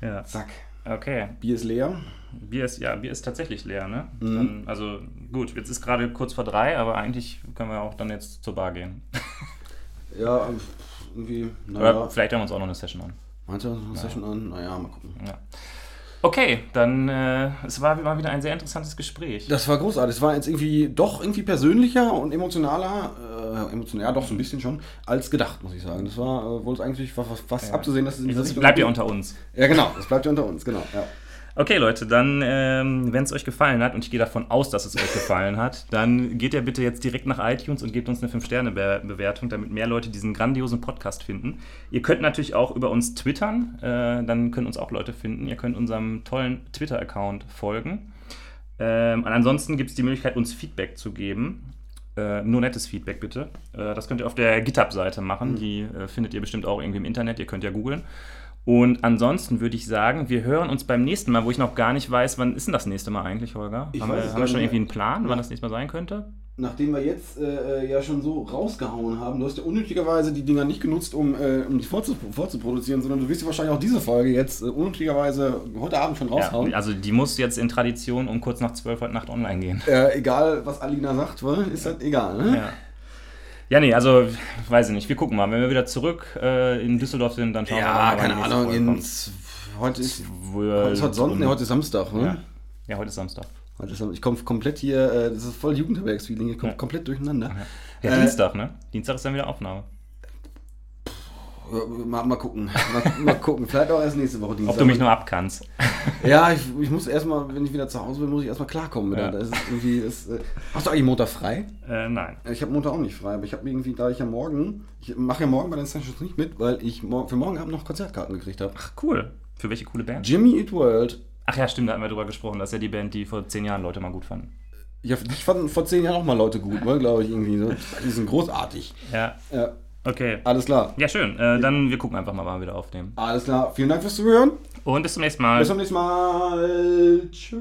ja. Ja. Zack. Okay. Bier ist leer. Bier ist, ja, Bier ist tatsächlich leer, ne? Mhm. Dann, also gut, jetzt ist gerade kurz vor drei, aber eigentlich können wir auch dann jetzt zur Bar gehen. Ja, ähm, irgendwie, Oder naja. vielleicht haben wir uns auch noch eine Session an. Meinst du, eine Session an? Naja, mal gucken. Ja. Okay, dann äh, es war mal wieder ein sehr interessantes Gespräch. Das war großartig. Es war jetzt irgendwie doch irgendwie persönlicher und emotionaler, äh, emotional, doch so ein bisschen schon, als gedacht, muss ich sagen. Das war äh, wohl eigentlich was, was Ja. abzusehen, dass es in diese das Richtung bleibt ja unter uns. Ja, genau, das bleibt ja unter uns, genau. Ja. Okay, Leute, dann, ähm, wenn es euch gefallen hat, und ich gehe davon aus, dass es euch gefallen hat, dann geht ihr bitte jetzt direkt nach iTunes und gebt uns eine 5-Sterne-Bewertung, damit mehr Leute diesen grandiosen Podcast finden. Ihr könnt natürlich auch über uns twittern, äh, dann können uns auch Leute finden. Ihr könnt unserem tollen Twitter-Account folgen. Ähm, ansonsten gibt es die Möglichkeit, uns Feedback zu geben. Äh, nur nettes Feedback bitte. Äh, das könnt ihr auf der GitHub-Seite machen. Die äh, findet ihr bestimmt auch irgendwie im Internet. Ihr könnt ja googeln. Und ansonsten würde ich sagen, wir hören uns beim nächsten Mal, wo ich noch gar nicht weiß, wann ist denn das nächste Mal eigentlich, Holger? Ich haben wir, haben wir schon nicht irgendwie einen. Plan, wann das nächste Mal sein könnte? Nachdem wir jetzt äh, äh, ja schon so rausgehauen haben, du hast ja unnötigerweise die Dinger nicht genutzt, um, äh, um die vorzu vorzuproduzieren, sondern du wirst ja wahrscheinlich auch diese Folge jetzt äh, unnötigerweise heute Abend schon raushauen. Ja, also die muss jetzt in Tradition um kurz nach 12 heute Nacht online gehen. Äh, egal, was Alina sagt, ist halt egal, ne? Ja. Ja, nee, also weiß ich nicht. Wir gucken mal. Wenn wir wieder zurück äh, in Düsseldorf sind, dann schauen wir mal. Ja, keine Ahnung, Folge in, kommt. heute ist, heute ist heute Sonntag, nee, heute ist Samstag, ne? ja. ja, heute ist Samstag. Heute ist, ich komme komplett hier, äh, das ist voll Jugendherbergsfeeling, ich komme Ja. komplett durcheinander. Ja, Äh, Dienstag, ne? Dienstag ist dann wieder Aufnahme. Mal, mal gucken, mal, mal gucken, vielleicht auch erst nächste Woche Dienstag. Ob du mich nur abkannst. Ja, ich, ich muss erstmal, wenn ich wieder zu Hause bin, muss ich erstmal klarkommen. Ja. Das ist irgendwie, das, äh, hast du eigentlich Montag frei? Äh, nein. Ich habe Montag auch nicht frei, aber ich habe irgendwie, da ich ja morgen, ich mache ja morgen bei den Sessions nicht mit, weil ich für morgen Abend noch Konzertkarten gekriegt habe. Ach, cool. Für welche coole Band? Jimmy Eat World. Ach ja, stimmt, da hatten wir drüber gesprochen. Das ist ja die Band, die vor zehn Jahren Leute mal gut fanden. Ja, ich fand vor zehn Jahren auch mal Leute gut, ne, glaube ich, irgendwie so. Die sind großartig. Ja, Ja, okay. alles klar. Ja, schön. Äh, dann wir gucken einfach mal, wann wir wieder aufnehmen. Alles klar. Vielen Dank fürs Zuhören. Und bis zum nächsten Mal. Bis zum nächsten Mal. Tschüss.